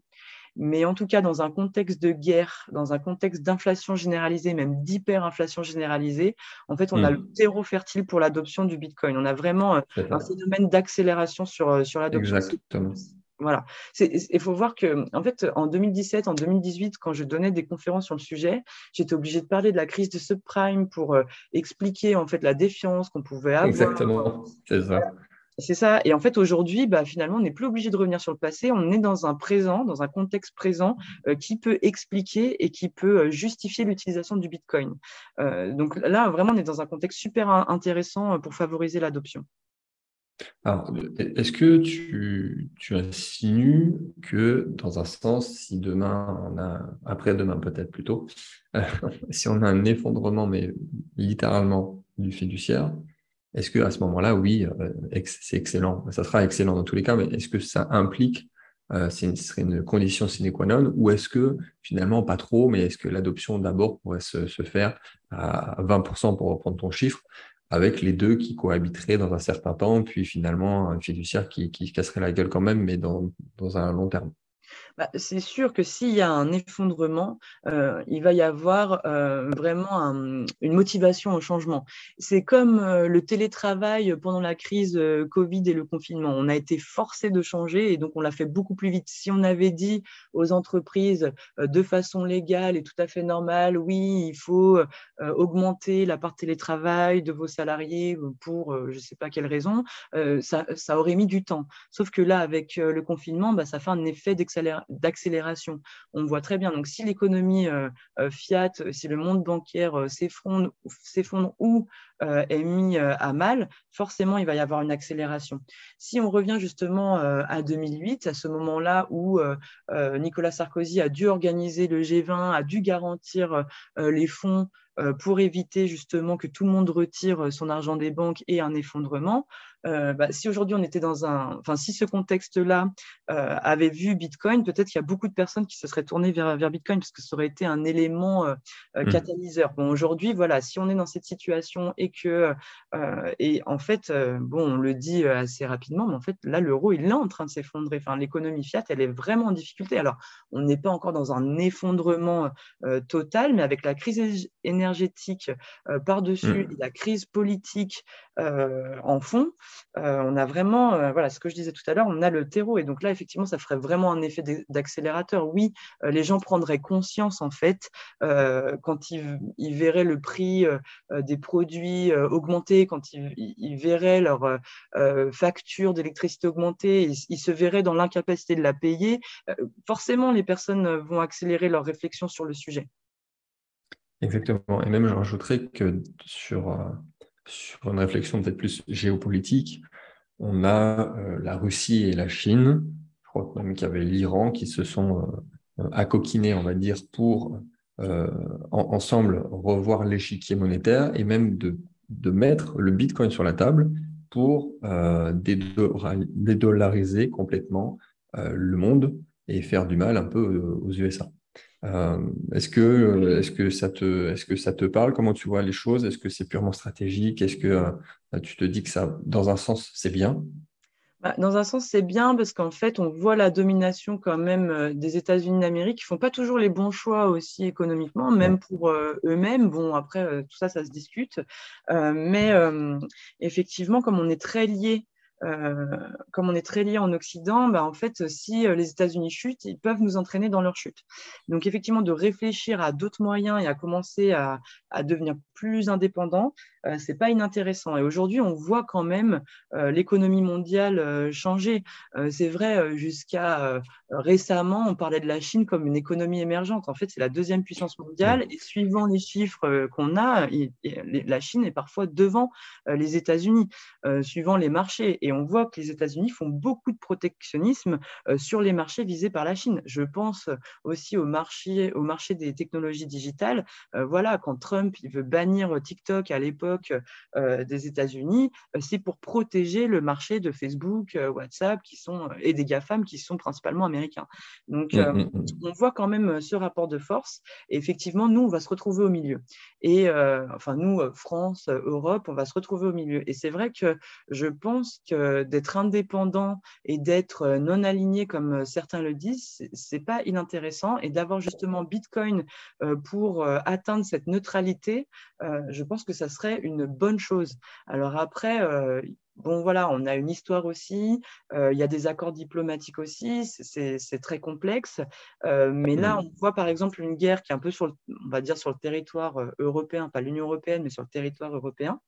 Mais en tout cas, dans un contexte de guerre, dans un contexte d'inflation généralisée, même d'hyperinflation généralisée, en fait, on a hmm. le terreau fertile pour l'adoption du Bitcoin. On a vraiment euh, un phénomène d'accélération sur, euh, sur l'adoption. Exactement. Voilà. Il faut voir que, en fait, en 2017, en 2018, quand je donnais des conférences sur le sujet, j'étais obligée de parler de la crise de subprime pour euh, expliquer en fait la défiance qu'on pouvait avoir. Exactement, c'est ça. C'est ça. Et en fait, aujourd'hui, bah, finalement, on n'est plus obligé de revenir sur le passé. On est dans un présent, dans un contexte présent euh, qui peut expliquer et qui peut euh, justifier l'utilisation du Bitcoin. Euh, donc là, vraiment, on est dans un contexte super intéressant pour favoriser l'adoption. Alors, est-ce que tu, insinues que, dans un sens, si demain, on a, après-demain peut-être plutôt, (laughs) si on a un effondrement, mais littéralement du fiduciaire, est-ce que à ce moment-là, oui, euh, c'est excellent, ça sera excellent dans tous les cas, mais est-ce que ça implique, euh, ce serait une condition sine qua non, ou est-ce que finalement pas trop, mais est-ce que l'adoption d'abord pourrait se, faire à 20% pour reprendre ton chiffre, avec les deux qui cohabiteraient dans un certain temps, puis finalement un fiduciaire qui, qui casserait la gueule quand même, mais dans un long terme? Bah, c'est sûr que s'il y a un effondrement, euh, il va y avoir euh, vraiment une motivation au changement. C'est comme euh, le télétravail pendant la crise Covid et le confinement. On a été forcé de changer et donc on l'a fait beaucoup plus vite. Si on avait dit aux entreprises de façon légale et tout à fait normale, oui, il faut augmenter la part télétravail de vos salariés pour je ne sais pas quelle raison, ça, aurait mis du temps. Sauf que là, avec le confinement, bah, ça fait un effet d'excellence d'accélération. On voit très bien. Donc, si l'économie euh, euh, fiat, si le monde bancaire euh, s'effondre ou est mis à mal, forcément, il va y avoir une accélération. Si on revient justement à 2008, à ce moment-là où Nicolas Sarkozy a dû organiser le G20, a dû garantir les fonds pour éviter justement que tout le monde retire son argent des banques et un effondrement, euh, bah, si aujourd'hui on était dans un, enfin si ce contexte-là euh, avait vu Bitcoin, peut-être qu'il y a beaucoup de personnes qui se seraient tournées vers, vers Bitcoin parce que ça aurait été un élément euh, mmh. catalyseur. Bon, aujourd'hui, voilà, si on est dans cette situation et que, et en fait, bon, on le dit assez rapidement, mais en fait, là, l'euro, il est en train de s'effondrer. Enfin, l'économie fiat, elle est vraiment en difficulté. Alors, on n'est pas encore dans un effondrement total, mais avec la crise énergétique par-dessus mmh. et la crise politique en fond, euh, on a vraiment, euh, voilà, ce que je disais tout à l'heure, on a le terreau. Et donc là, effectivement, ça ferait vraiment un effet d'accélérateur. Oui, euh, les gens prendraient conscience, en fait, quand ils, verraient le prix des produits augmenter, quand ils, verraient leur facture d'électricité augmenter, ils, ils, se verraient dans l'incapacité de la payer. forcément, les personnes vont accélérer leur réflexion sur le sujet. Exactement. Et même, je rajouterais que sur sur une réflexion peut-être plus géopolitique, on a euh, la Russie et la Chine, je crois même qu'il y avait l'Iran qui se sont euh, euh, accoquinés, on va dire, pour ensemble revoir l'échiquier monétaire et même de, de, mettre le Bitcoin sur la table pour dédollariser complètement le monde et faire du mal un peu aux USA. Euh, est-ce que, euh, est que, ça te, est que ça te parle? Comment tu vois les choses? Est-ce que c'est purement stratégique? Est-ce que euh, tu te dis que ça, dans un sens, c'est bien? Bah, dans un sens, c'est bien parce qu'en fait, on voit la domination quand même des États-Unis d'Amérique. Ils font pas toujours les bons choix aussi économiquement, même pour eux-mêmes. Bon, après, tout ça, ça se discute. mais effectivement, comme on est très lié euh, comme on est très lié en Occident, bah, en fait, si euh, les États-Unis chutent, ils peuvent nous entraîner dans leur chute. Donc, effectivement, de réfléchir à d'autres moyens et à commencer à, devenir plus indépendant, c'est pas inintéressant. Et aujourd'hui, on voit quand même l'économie mondiale changer. c'est vrai, jusqu'à récemment, on parlait de la Chine comme une économie émergente. En fait, c'est la deuxième puissance mondiale. Et suivant les chiffres qu'on a, la Chine est parfois devant les États-Unis, suivant les marchés. Et on voit que les États-Unis font beaucoup de protectionnisme sur les marchés visés par la Chine. Je pense aussi au marché, au marché des technologies digitales. voilà, quand Trump il veut bannir TikTok à l'époque des États-Unis, c'est pour protéger le marché de Facebook, WhatsApp, qui sont et des GAFAM qui sont principalement américains. Donc, mmh, mmh, mmh. on voit quand même ce rapport de force. Et effectivement, nous, on va se retrouver au milieu. Et enfin, nous, France, Europe, on va se retrouver au milieu. Et c'est vrai que je pense que d'être indépendant et d'être non aligné, comme certains le disent, c'est pas inintéressant. Et d'avoir justement Bitcoin pour atteindre cette neutralité, je pense que ça serait une bonne chose. Alors après, Bon, voilà, on a une histoire aussi, il y a des accords diplomatiques aussi, c'est très complexe. mais là, mmh. on voit par exemple une guerre qui est un peu sur, on va dire, sur le territoire européen, pas l'Union européenne, mais sur le territoire européen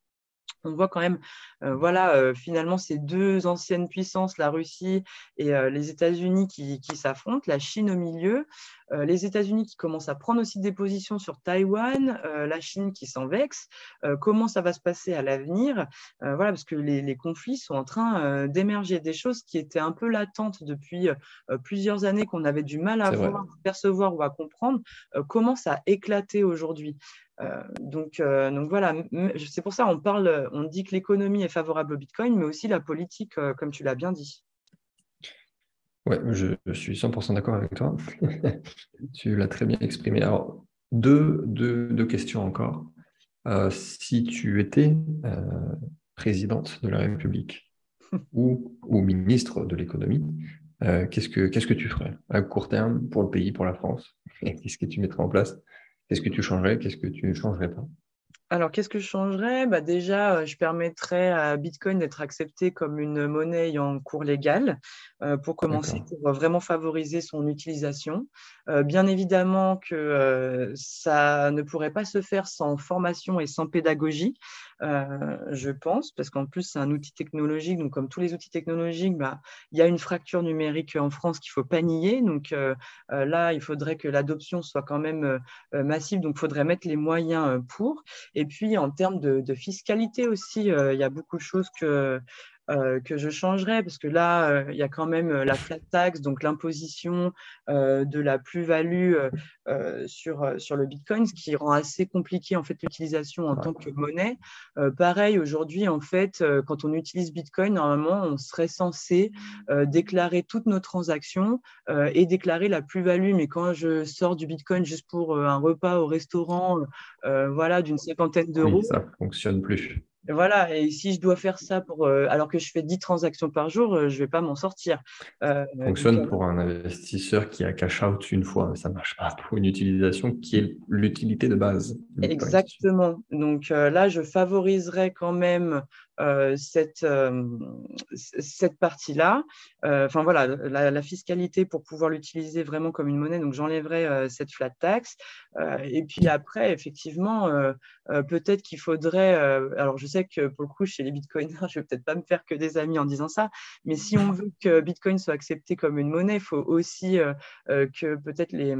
on voit quand même, euh, voilà, euh, finalement, ces deux anciennes puissances, la Russie et euh, les États-Unis qui, s'affrontent, la Chine au milieu, les États-Unis qui commencent à prendre aussi des positions sur Taïwan, la Chine qui s'en vexe. comment ça va se passer à l'avenir? Voilà, parce que les, conflits sont en train d'émerger, des choses qui étaient un peu latentes depuis plusieurs années, qu'on avait du mal à voir, à percevoir ou à comprendre, commencent à éclater aujourd'hui? Euh, donc, euh, donc voilà, c'est pour ça on parle, on dit que l'économie est favorable au Bitcoin, mais aussi la politique, euh, comme tu l'as bien dit. Oui, je, suis 100% d'accord avec toi. (laughs) tu l'as très bien exprimé. Alors, deux, deux, questions encore. si tu étais présidente de la République (laughs) ou, ou ministre de l'économie, qu'est-ce que qu'est-ce que tu ferais à court terme pour le pays, pour la France? (laughs) Qu'est-ce que tu mettrais en place? Qu'est-ce que tu changerais? Qu'est-ce que tu ne changerais pas? Alors, qu'est-ce que je changerais? Bah, Déjà, euh, je permettrais à Bitcoin d'être accepté comme une monnaie ayant cours légal euh, pour commencer, pour vraiment favoriser son utilisation. Euh, bien évidemment que ça ne pourrait pas se faire sans formation et sans pédagogie. Euh, je pense, parce qu'en plus, c'est un outil technologique. Donc, comme tous les outils technologiques, bah, il y a une fracture numérique en France qu'il ne faut pas nier. Donc, euh, euh, là, il faudrait que l'adoption soit quand même massive. Donc, il faudrait mettre les moyens pour. Et puis, en termes de, de fiscalité aussi, il y a beaucoup de choses que euh, que je changerais, parce que là, euh, il y a quand même euh, la flat tax, donc l'imposition de la plus-value sur, sur le Bitcoin, ce qui rend assez compliqué en fait l'utilisation en tant que monnaie. pareil, aujourd'hui, en fait, quand on utilise Bitcoin, normalement, on serait censé déclarer toutes nos transactions et déclarer la plus-value. Mais quand je sors du Bitcoin juste pour un repas au restaurant, voilà, d'une cinquantaine d'euros, ça fonctionne plus voilà, et si je dois faire ça pour, euh, alors que je fais 10 transactions par jour, euh, je ne vais pas m'en sortir. Euh, ça fonctionne pour un investisseur qui a cash out une fois, mais ça ne marche pas pour une utilisation qui est l'utilité de base. Exactement. Donc là, je favoriserais quand même cette, euh, cette partie-là. Euh, enfin voilà, la, fiscalité pour pouvoir l'utiliser vraiment comme une monnaie, donc j'enlèverais cette flat tax. et puis après, effectivement, peut-être qu'il faudrait. alors je sais que pour le coup, chez les bitcoiners, (laughs) je vais peut-être pas me faire que des amis en disant ça, mais si on veut que Bitcoin soit accepté comme une monnaie, il faut aussi que peut-être les,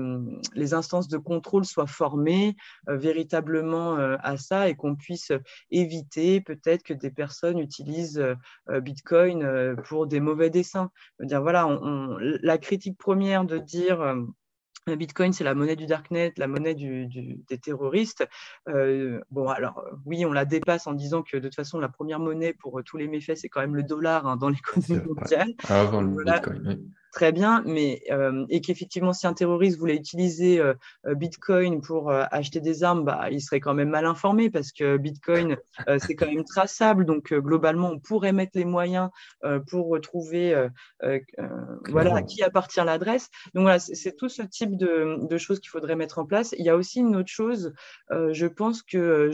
les, instances de contrôle soient formées véritablement à ça et qu'on puisse éviter peut-être que des personnes personnes utilisent euh, euh, Bitcoin euh, pour des mauvais dessins. Dire, voilà, la critique première de dire Bitcoin, c'est la monnaie du darknet, la monnaie des terroristes. bon, alors oui, on la dépasse en disant que de toute façon, la première monnaie pour tous les méfaits, c'est quand même le dollar hein, dans (laughs) l'économie mondiale. Avant le Bitcoin, oui très bien, mais euh, et qu'effectivement, si un terroriste voulait utiliser euh, euh, Bitcoin pour acheter des armes, bah, il serait quand même mal informé parce que Bitcoin, c'est quand même traçable. Donc, globalement, on pourrait mettre les moyens pour retrouver voilà, à qui appartient l'adresse. Donc, voilà, c'est tout ce type de, de choses qu'il faudrait mettre en place. Il y a aussi une autre chose, je pense que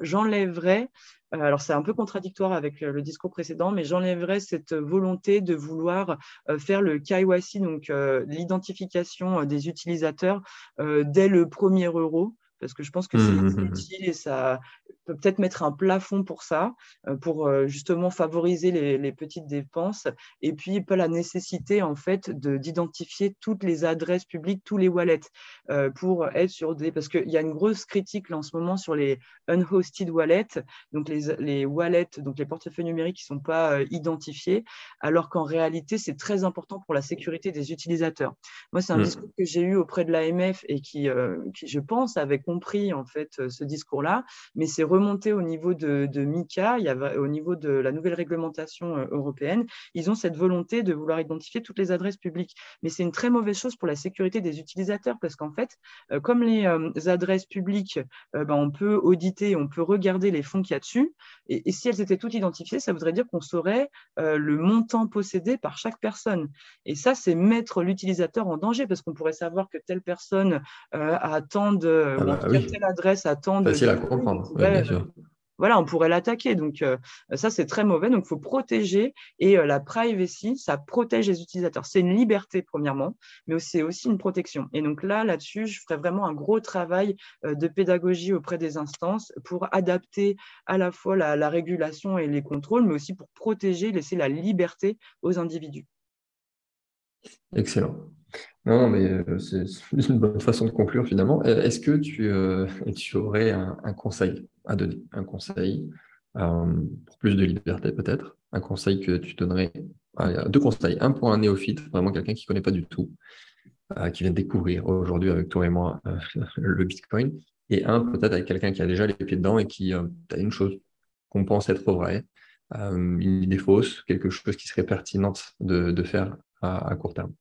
j'enlèverais alors c'est un peu contradictoire avec euh, le discours précédent, mais j'enlèverais cette volonté de vouloir euh, faire le KYC, donc l'identification des utilisateurs dès le premier euro parce que je pense que c'est mmh, mmh, mmh, utile et ça, peut peut-être mettre un plafond pour ça, pour justement favoriser les, petites dépenses, et puis pas la nécessité en fait d'identifier toutes les adresses publiques, tous les wallets, pour être sur des, parce qu'il y a une grosse critique là, en ce moment sur les unhosted wallets, donc les, les wallets, donc les portefeuilles numériques qui ne sont pas identifiés, alors qu'en réalité c'est très important pour la sécurité des utilisateurs. Moi, c'est un mmh. discours que j'ai eu auprès de l'AMF et qui, qui, je pense, avait compris en fait ce discours-là, mais c'est remonté au niveau de, MICA, il y a, au niveau de la nouvelle réglementation euh, européenne, ils ont cette volonté de vouloir identifier toutes les adresses publiques. Mais c'est une très mauvaise chose pour la sécurité des utilisateurs parce qu'en fait, euh, comme les euh, adresses publiques, ben, on peut auditer, on peut regarder les fonds qu'il y a dessus. Et, et, si elles étaient toutes identifiées, ça voudrait dire qu'on saurait le montant possédé par chaque personne. Et ça, c'est mettre l'utilisateur en danger parce qu'on pourrait savoir que telle personne a tant de, ah bah telle adresse a tant de. Facile à comprendre voilà, on pourrait l'attaquer. Donc, euh, ça, c'est très mauvais. Donc, il faut protéger. Et euh, la privacy, ça protège les utilisateurs. C'est une liberté, premièrement, mais c'est aussi une protection. Et donc là, là-dessus, je ferai vraiment un gros travail euh, de pédagogie auprès des instances pour adapter à la fois la, régulation et les contrôles, mais aussi pour protéger, laisser la liberté aux individus. Excellent. Non, mais c'est une bonne façon de conclure finalement. Est-ce que tu, (laughs) tu aurais un, conseil à donner? Un conseil pour plus de liberté peut-être? Un conseil que tu donnerais? Deux conseils. Un pour un néophyte, vraiment quelqu'un qui ne connaît pas du tout, qui vient de découvrir aujourd'hui avec toi et moi (laughs) le Bitcoin. Et un peut-être avec quelqu'un qui a déjà les pieds dedans et qui a une chose qu'on pense être vraie, une idée fausse, quelque chose qui serait pertinente de, faire à court terme.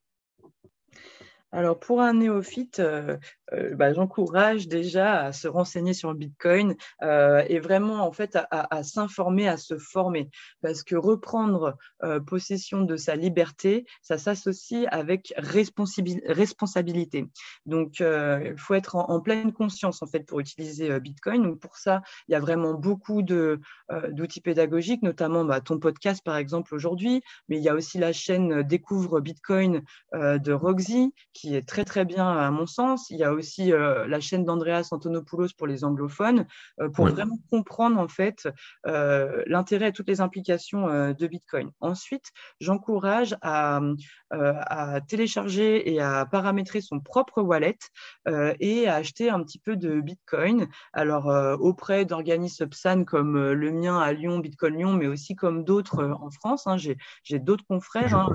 Alors, pour un néophyte, euh, euh, bah, j'encourage déjà à se renseigner sur le Bitcoin euh, et vraiment, en fait, à, s'informer, à se former. Parce que reprendre possession de sa liberté, ça s'associe avec responsabilité. Donc, il faut être en, pleine conscience, en fait, pour utiliser Bitcoin. Donc, pour ça, il y a vraiment beaucoup d'outils pédagogiques, notamment bah, ton podcast, par exemple, aujourd'hui. Mais il y a aussi la chaîne Découvre Bitcoin de Roxy, est très très bien à mon sens. Il y a aussi euh, la chaîne d'Andreas Antonopoulos pour les anglophones, euh, pour vraiment comprendre en fait euh, l'intérêt et toutes les implications de Bitcoin. Ensuite, j'encourage à, à, télécharger et à paramétrer son propre wallet et à acheter un petit peu de Bitcoin. Alors auprès d'organismes PSAN comme le mien à Lyon, Bitcoin Lyon, mais aussi comme d'autres en France. Hein. J'ai d'autres confrères. Hein.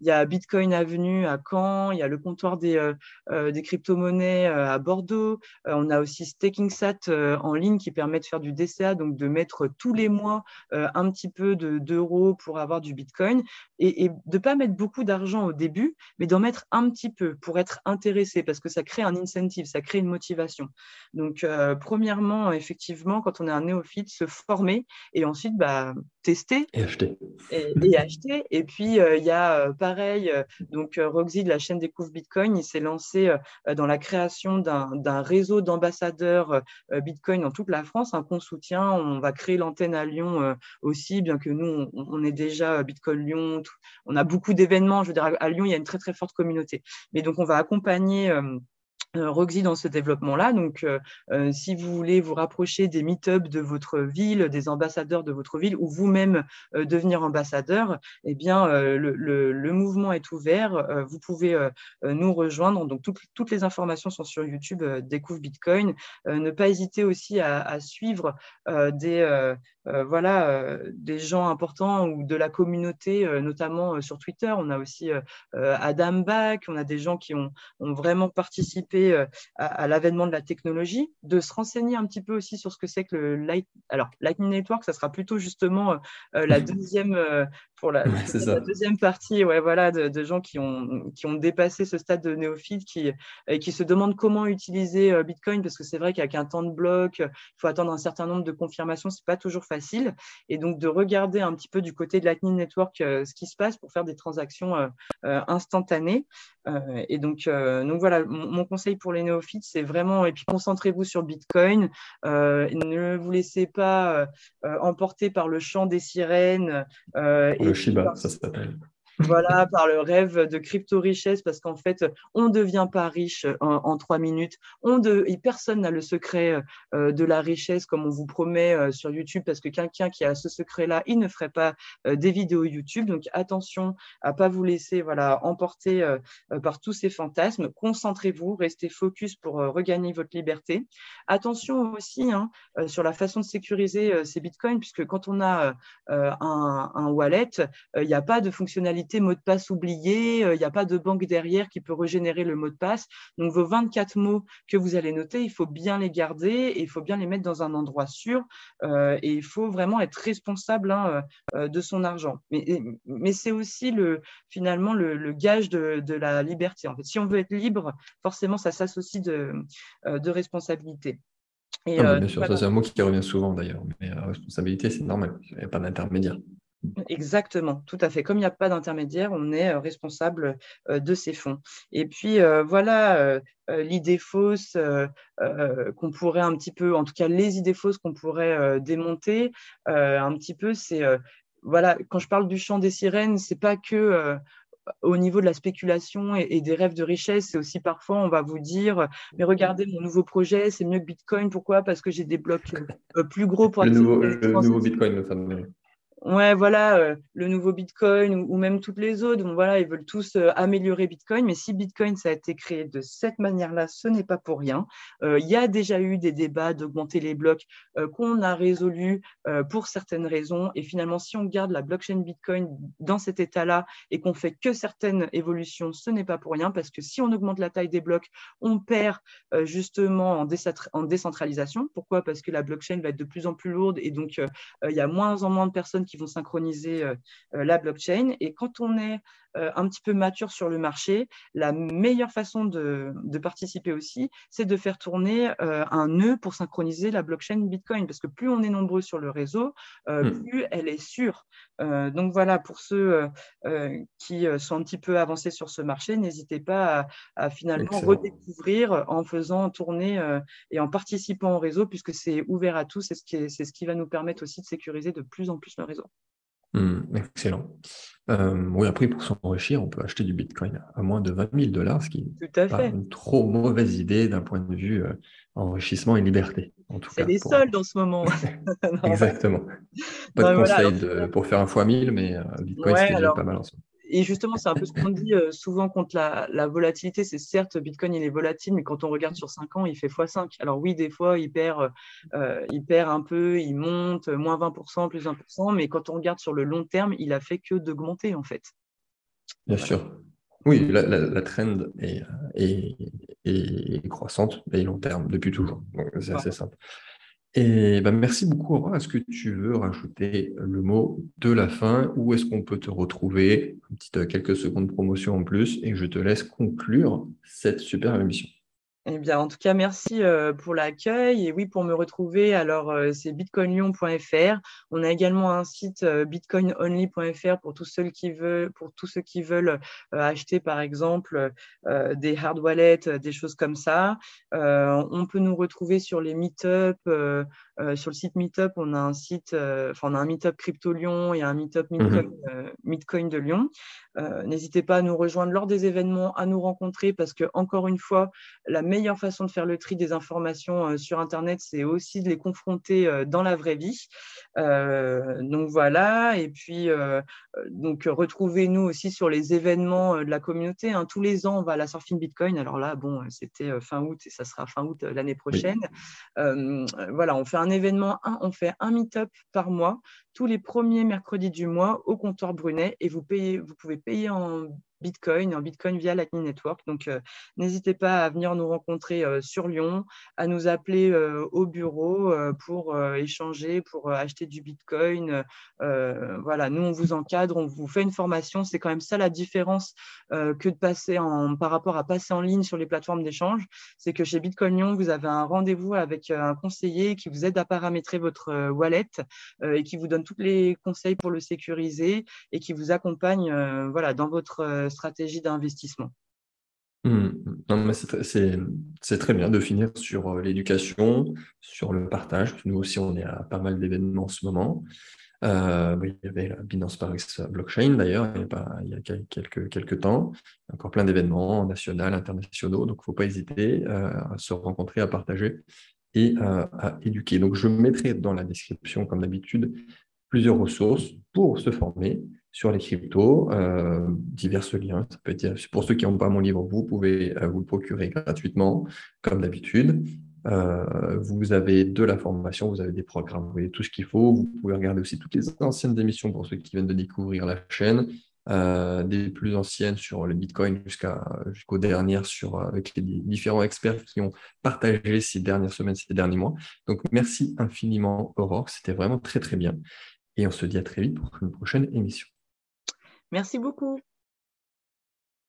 Il y a Bitcoin Avenue à Caen, il y a le compte des, euh, euh, des crypto-monnaies euh, à Bordeaux. on a aussi StakingSat en ligne qui permet de faire du DCA, donc de mettre tous les mois un petit peu d'euros pour avoir du Bitcoin et, de ne pas mettre beaucoup d'argent au début, mais d'en mettre un petit peu pour être intéressé parce que ça crée un incentive, ça crée une motivation. Donc, premièrement, effectivement, quand on est un néophyte, se former et ensuite bah, tester et acheter. Et, acheter. Et puis, il y a pareil, donc Roxy de la chaîne Découvre Bitcoin il s'est lancé euh, dans la création d'un réseau d'ambassadeurs euh, Bitcoin dans toute la France, un qu'on soutient. On va créer l'antenne à Lyon euh, aussi, bien que nous, on, est déjà Bitcoin Lyon. on a beaucoup d'événements. Je veux dire, à Lyon, il y a une très, très forte communauté. Mais donc, on va accompagner euh, Roxy dans ce développement-là. Donc, euh, euh, si vous voulez vous rapprocher des meet-ups de votre ville, des ambassadeurs de votre ville, ou vous-même devenir ambassadeur, eh bien, le, mouvement est ouvert. vous pouvez nous rejoindre. Donc, toutes, les informations sont sur YouTube. Découvre Bitcoin. ne pas hésiter aussi à, suivre des, voilà, des gens importants ou de la communauté, notamment sur Twitter. On a aussi Adam Bach. On a des gens qui ont vraiment participé euh, à, l'avènement de la technologie, de se renseigner un petit peu aussi sur ce que c'est que le Light... Alors, Lightning Network, ça sera plutôt justement euh, (laughs) euh, la deuxième pour la, deuxième partie, ouais, voilà, de, gens qui ont, qui ont dépassé ce stade de néophyte, qui, qui se demandent comment utiliser Bitcoin, parce que c'est vrai qu'avec un temps de bloc, il faut attendre un certain nombre de confirmations, c'est pas toujours facile, et donc de regarder un petit peu du côté de Lightning Network ce qui se passe pour faire des transactions instantanées. et donc, donc voilà, mon conseil pour les néophytes, c'est vraiment, et puis concentrez-vous sur Bitcoin. Euh, ne vous laissez pas euh, emporter par le chant des sirènes. Euh, le Shiba, ça s'appelle. Voilà, (laughs) par le rêve de crypto-richesse, parce qu'en fait, on ne devient pas riche en, trois minutes. Et personne n'a le secret euh, de la richesse comme on vous promet euh, sur YouTube, parce que quelqu'un qui a ce secret-là, il ne ferait pas euh, des vidéos YouTube. Donc attention à pas vous laisser voilà emporter par tous ces fantasmes. Concentrez-vous, restez focus pour regagner votre liberté. Attention aussi hein, sur la façon de sécuriser ces bitcoins, puisque quand on a un wallet, il n'y a pas de fonctionnalité mot de passe oublié, euh, il n'y a pas de banque derrière qui peut régénérer le mot de passe. Donc vos 24 mots que vous allez noter, il faut bien les garder et il faut bien les mettre dans un endroit sûr euh, et il faut vraiment être responsable hein, euh, de son argent. Mais, mais c'est aussi le, finalement le, gage de, la liberté. En fait, si on veut être libre, forcément, ça s'associe de, de responsabilité. Et, ah, bien sûr, ça c'est un mot qui revient souvent d'ailleurs. Mais responsabilité, c'est normal, il n'y a pas d'intermédiaire. Exactement, tout à fait. Comme il n'y a pas d'intermédiaire, on est euh, responsable euh, de ces fonds. Et puis euh, voilà l'idée fausse qu'on pourrait un petit peu, en tout cas les idées fausses qu'on pourrait démonter un petit peu, c'est voilà, quand je parle du chant des sirènes, c'est pas que au niveau de la spéculation et, des rêves de richesse, c'est aussi parfois on va vous dire mais regardez mon nouveau projet, c'est mieux que Bitcoin. Pourquoi? Parce que j'ai des blocs plus gros pour le nouveau, le nouveau Bitcoin, ouais, voilà, euh, le nouveau Bitcoin ou, même toutes les autres, voilà, ils veulent tous euh, améliorer Bitcoin. Mais si Bitcoin, ça a été créé de cette manière-là, ce n'est pas pour rien. Euh, il y a déjà eu des débats d'augmenter les blocs qu'on a résolus pour certaines raisons. Et finalement, si on garde la blockchain Bitcoin dans cet état-là et qu'on fait que certaines évolutions, ce n'est pas pour rien parce que si on augmente la taille des blocs, on perd justement en, en, décentralisation. Pourquoi? Parce que la blockchain va être de plus en plus lourde et donc il y a moins en moins de personnes qui vont synchroniser euh, euh, la blockchain. Et quand on est un petit peu mature sur le marché, la meilleure façon de, participer aussi, c'est de faire tourner un nœud pour synchroniser la blockchain Bitcoin. Parce que plus on est nombreux sur le réseau, hmm. plus elle est sûre. donc voilà, pour ceux qui sont un petit peu avancés sur ce marché, n'hésitez pas à, finalement redécouvrir en faisant tourner et en participant au réseau, puisque c'est ouvert à tous. C'est ce, qui ce qui va nous permettre aussi de sécuriser de plus en plus le réseau. Hmm, excellent. Euh, oui, après, pour s'enrichir, on peut acheter du Bitcoin à moins de 20 000 dollars, ce qui n'est pas une trop mauvaise idée d'un point de vue euh, enrichissement et liberté. C'est les soldes en ce moment. (laughs) (laughs) Exactement. Pas de conseil pour faire un fois 1000, mais euh, Bitcoin, c'est déjà pas mal en ce moment et justement, c'est un peu ce qu'on dit euh, souvent contre la, volatilité. C'est certes, Bitcoin, il est volatile, mais quand on regarde sur 5 ans, il fait x5. Alors oui, des fois, il perd, euh, il perd un peu, il monte, moins 20%, plus 1%, mais quand on regarde sur le long terme, il a fait que d'augmenter, en fait. Bien sûr. Oui, la, la, trend est, est, croissante et long terme depuis toujours. c'est assez simple. Et ben merci beaucoup, Aurore. Est-ce que tu veux rajouter le mot de la fin ou est-ce qu'on peut te retrouver euh, quelques secondes de promotion en plus et je te laisse conclure cette super émission? Eh bien, en tout cas, merci euh, pour l'accueil. Et oui, pour me retrouver, alors euh, c'est bitcoinlyon.fr. On a également un site euh, bitcoinonly.fr pour tous ceux qui veulent, pour tous ceux qui veulent acheter, par exemple, des hard wallets, des choses comme ça. on peut nous retrouver sur les meetups. Sur le site Meetup, on a un site, enfin, on a un Meetup Crypto Lyon et un Meetup Bitcoin, mhm. de Lyon. N'hésitez pas à nous rejoindre lors des événements, à nous rencontrer parce que, encore une fois, la meilleure façon de faire le tri des informations euh, sur Internet, c'est aussi de les confronter euh, dans la vraie vie. Euh, donc voilà, et puis donc retrouvez-nous aussi sur les événements de la communauté. Hein. Tous les ans, on va à la Surfing Bitcoin. Alors là, bon, c'était fin août et ça sera fin août l'année prochaine. voilà, on fait un événement, on fait un meet-up par mois tous les premiers mercredis du mois au comptoir Brunet et vous, payez, vous pouvez payer en Bitcoin, en Bitcoin via Lightning Network. Donc, euh, n'hésitez pas à venir nous rencontrer euh, sur Lyon, à nous appeler euh, au bureau pour échanger, pour acheter du Bitcoin. voilà, nous, on vous encadre, on vous fait une formation. C'est quand même ça la différence que de passer en, par rapport à passer en ligne sur les plateformes d'échange. C'est que chez Bitcoin Lyon, vous avez un rendez-vous avec un conseiller qui vous aide à paramétrer votre wallet et qui vous donne tous les conseils pour le sécuriser et qui vous accompagne voilà, dans votre stratégie d'investissement. Hmm. C'est très bien de finir sur euh, l'éducation, sur le partage. Nous aussi, on est à pas mal d'événements en ce moment. Euh, il y avait la Binance Paris Blockchain d'ailleurs, il, il, y a quelques, quelques temps. Encore plein d'événements nationaux, internationaux. Donc, il ne faut pas hésiter euh, à se rencontrer, à partager et euh, à éduquer. Donc, je mettrai dans la description, comme d'habitude, plusieurs ressources pour se former sur les cryptos, divers liens. Pour ceux qui n'ont pas mon livre, vous pouvez vous le procurer gratuitement, comme d'habitude. Euh, vous avez de la formation, vous avez des programmes, vous avez tout ce qu'il faut. Vous pouvez regarder aussi toutes les anciennes émissions pour ceux qui viennent de découvrir la chaîne, euh, des plus anciennes sur le Bitcoin jusqu'aux dernières sur, euh, avec les différents experts qui ont partagé ces dernières semaines, ces derniers mois. Donc, merci infiniment, Aurore. C'était vraiment très, très bien. Et on se dit à très vite pour une prochaine émission. Merci beaucoup.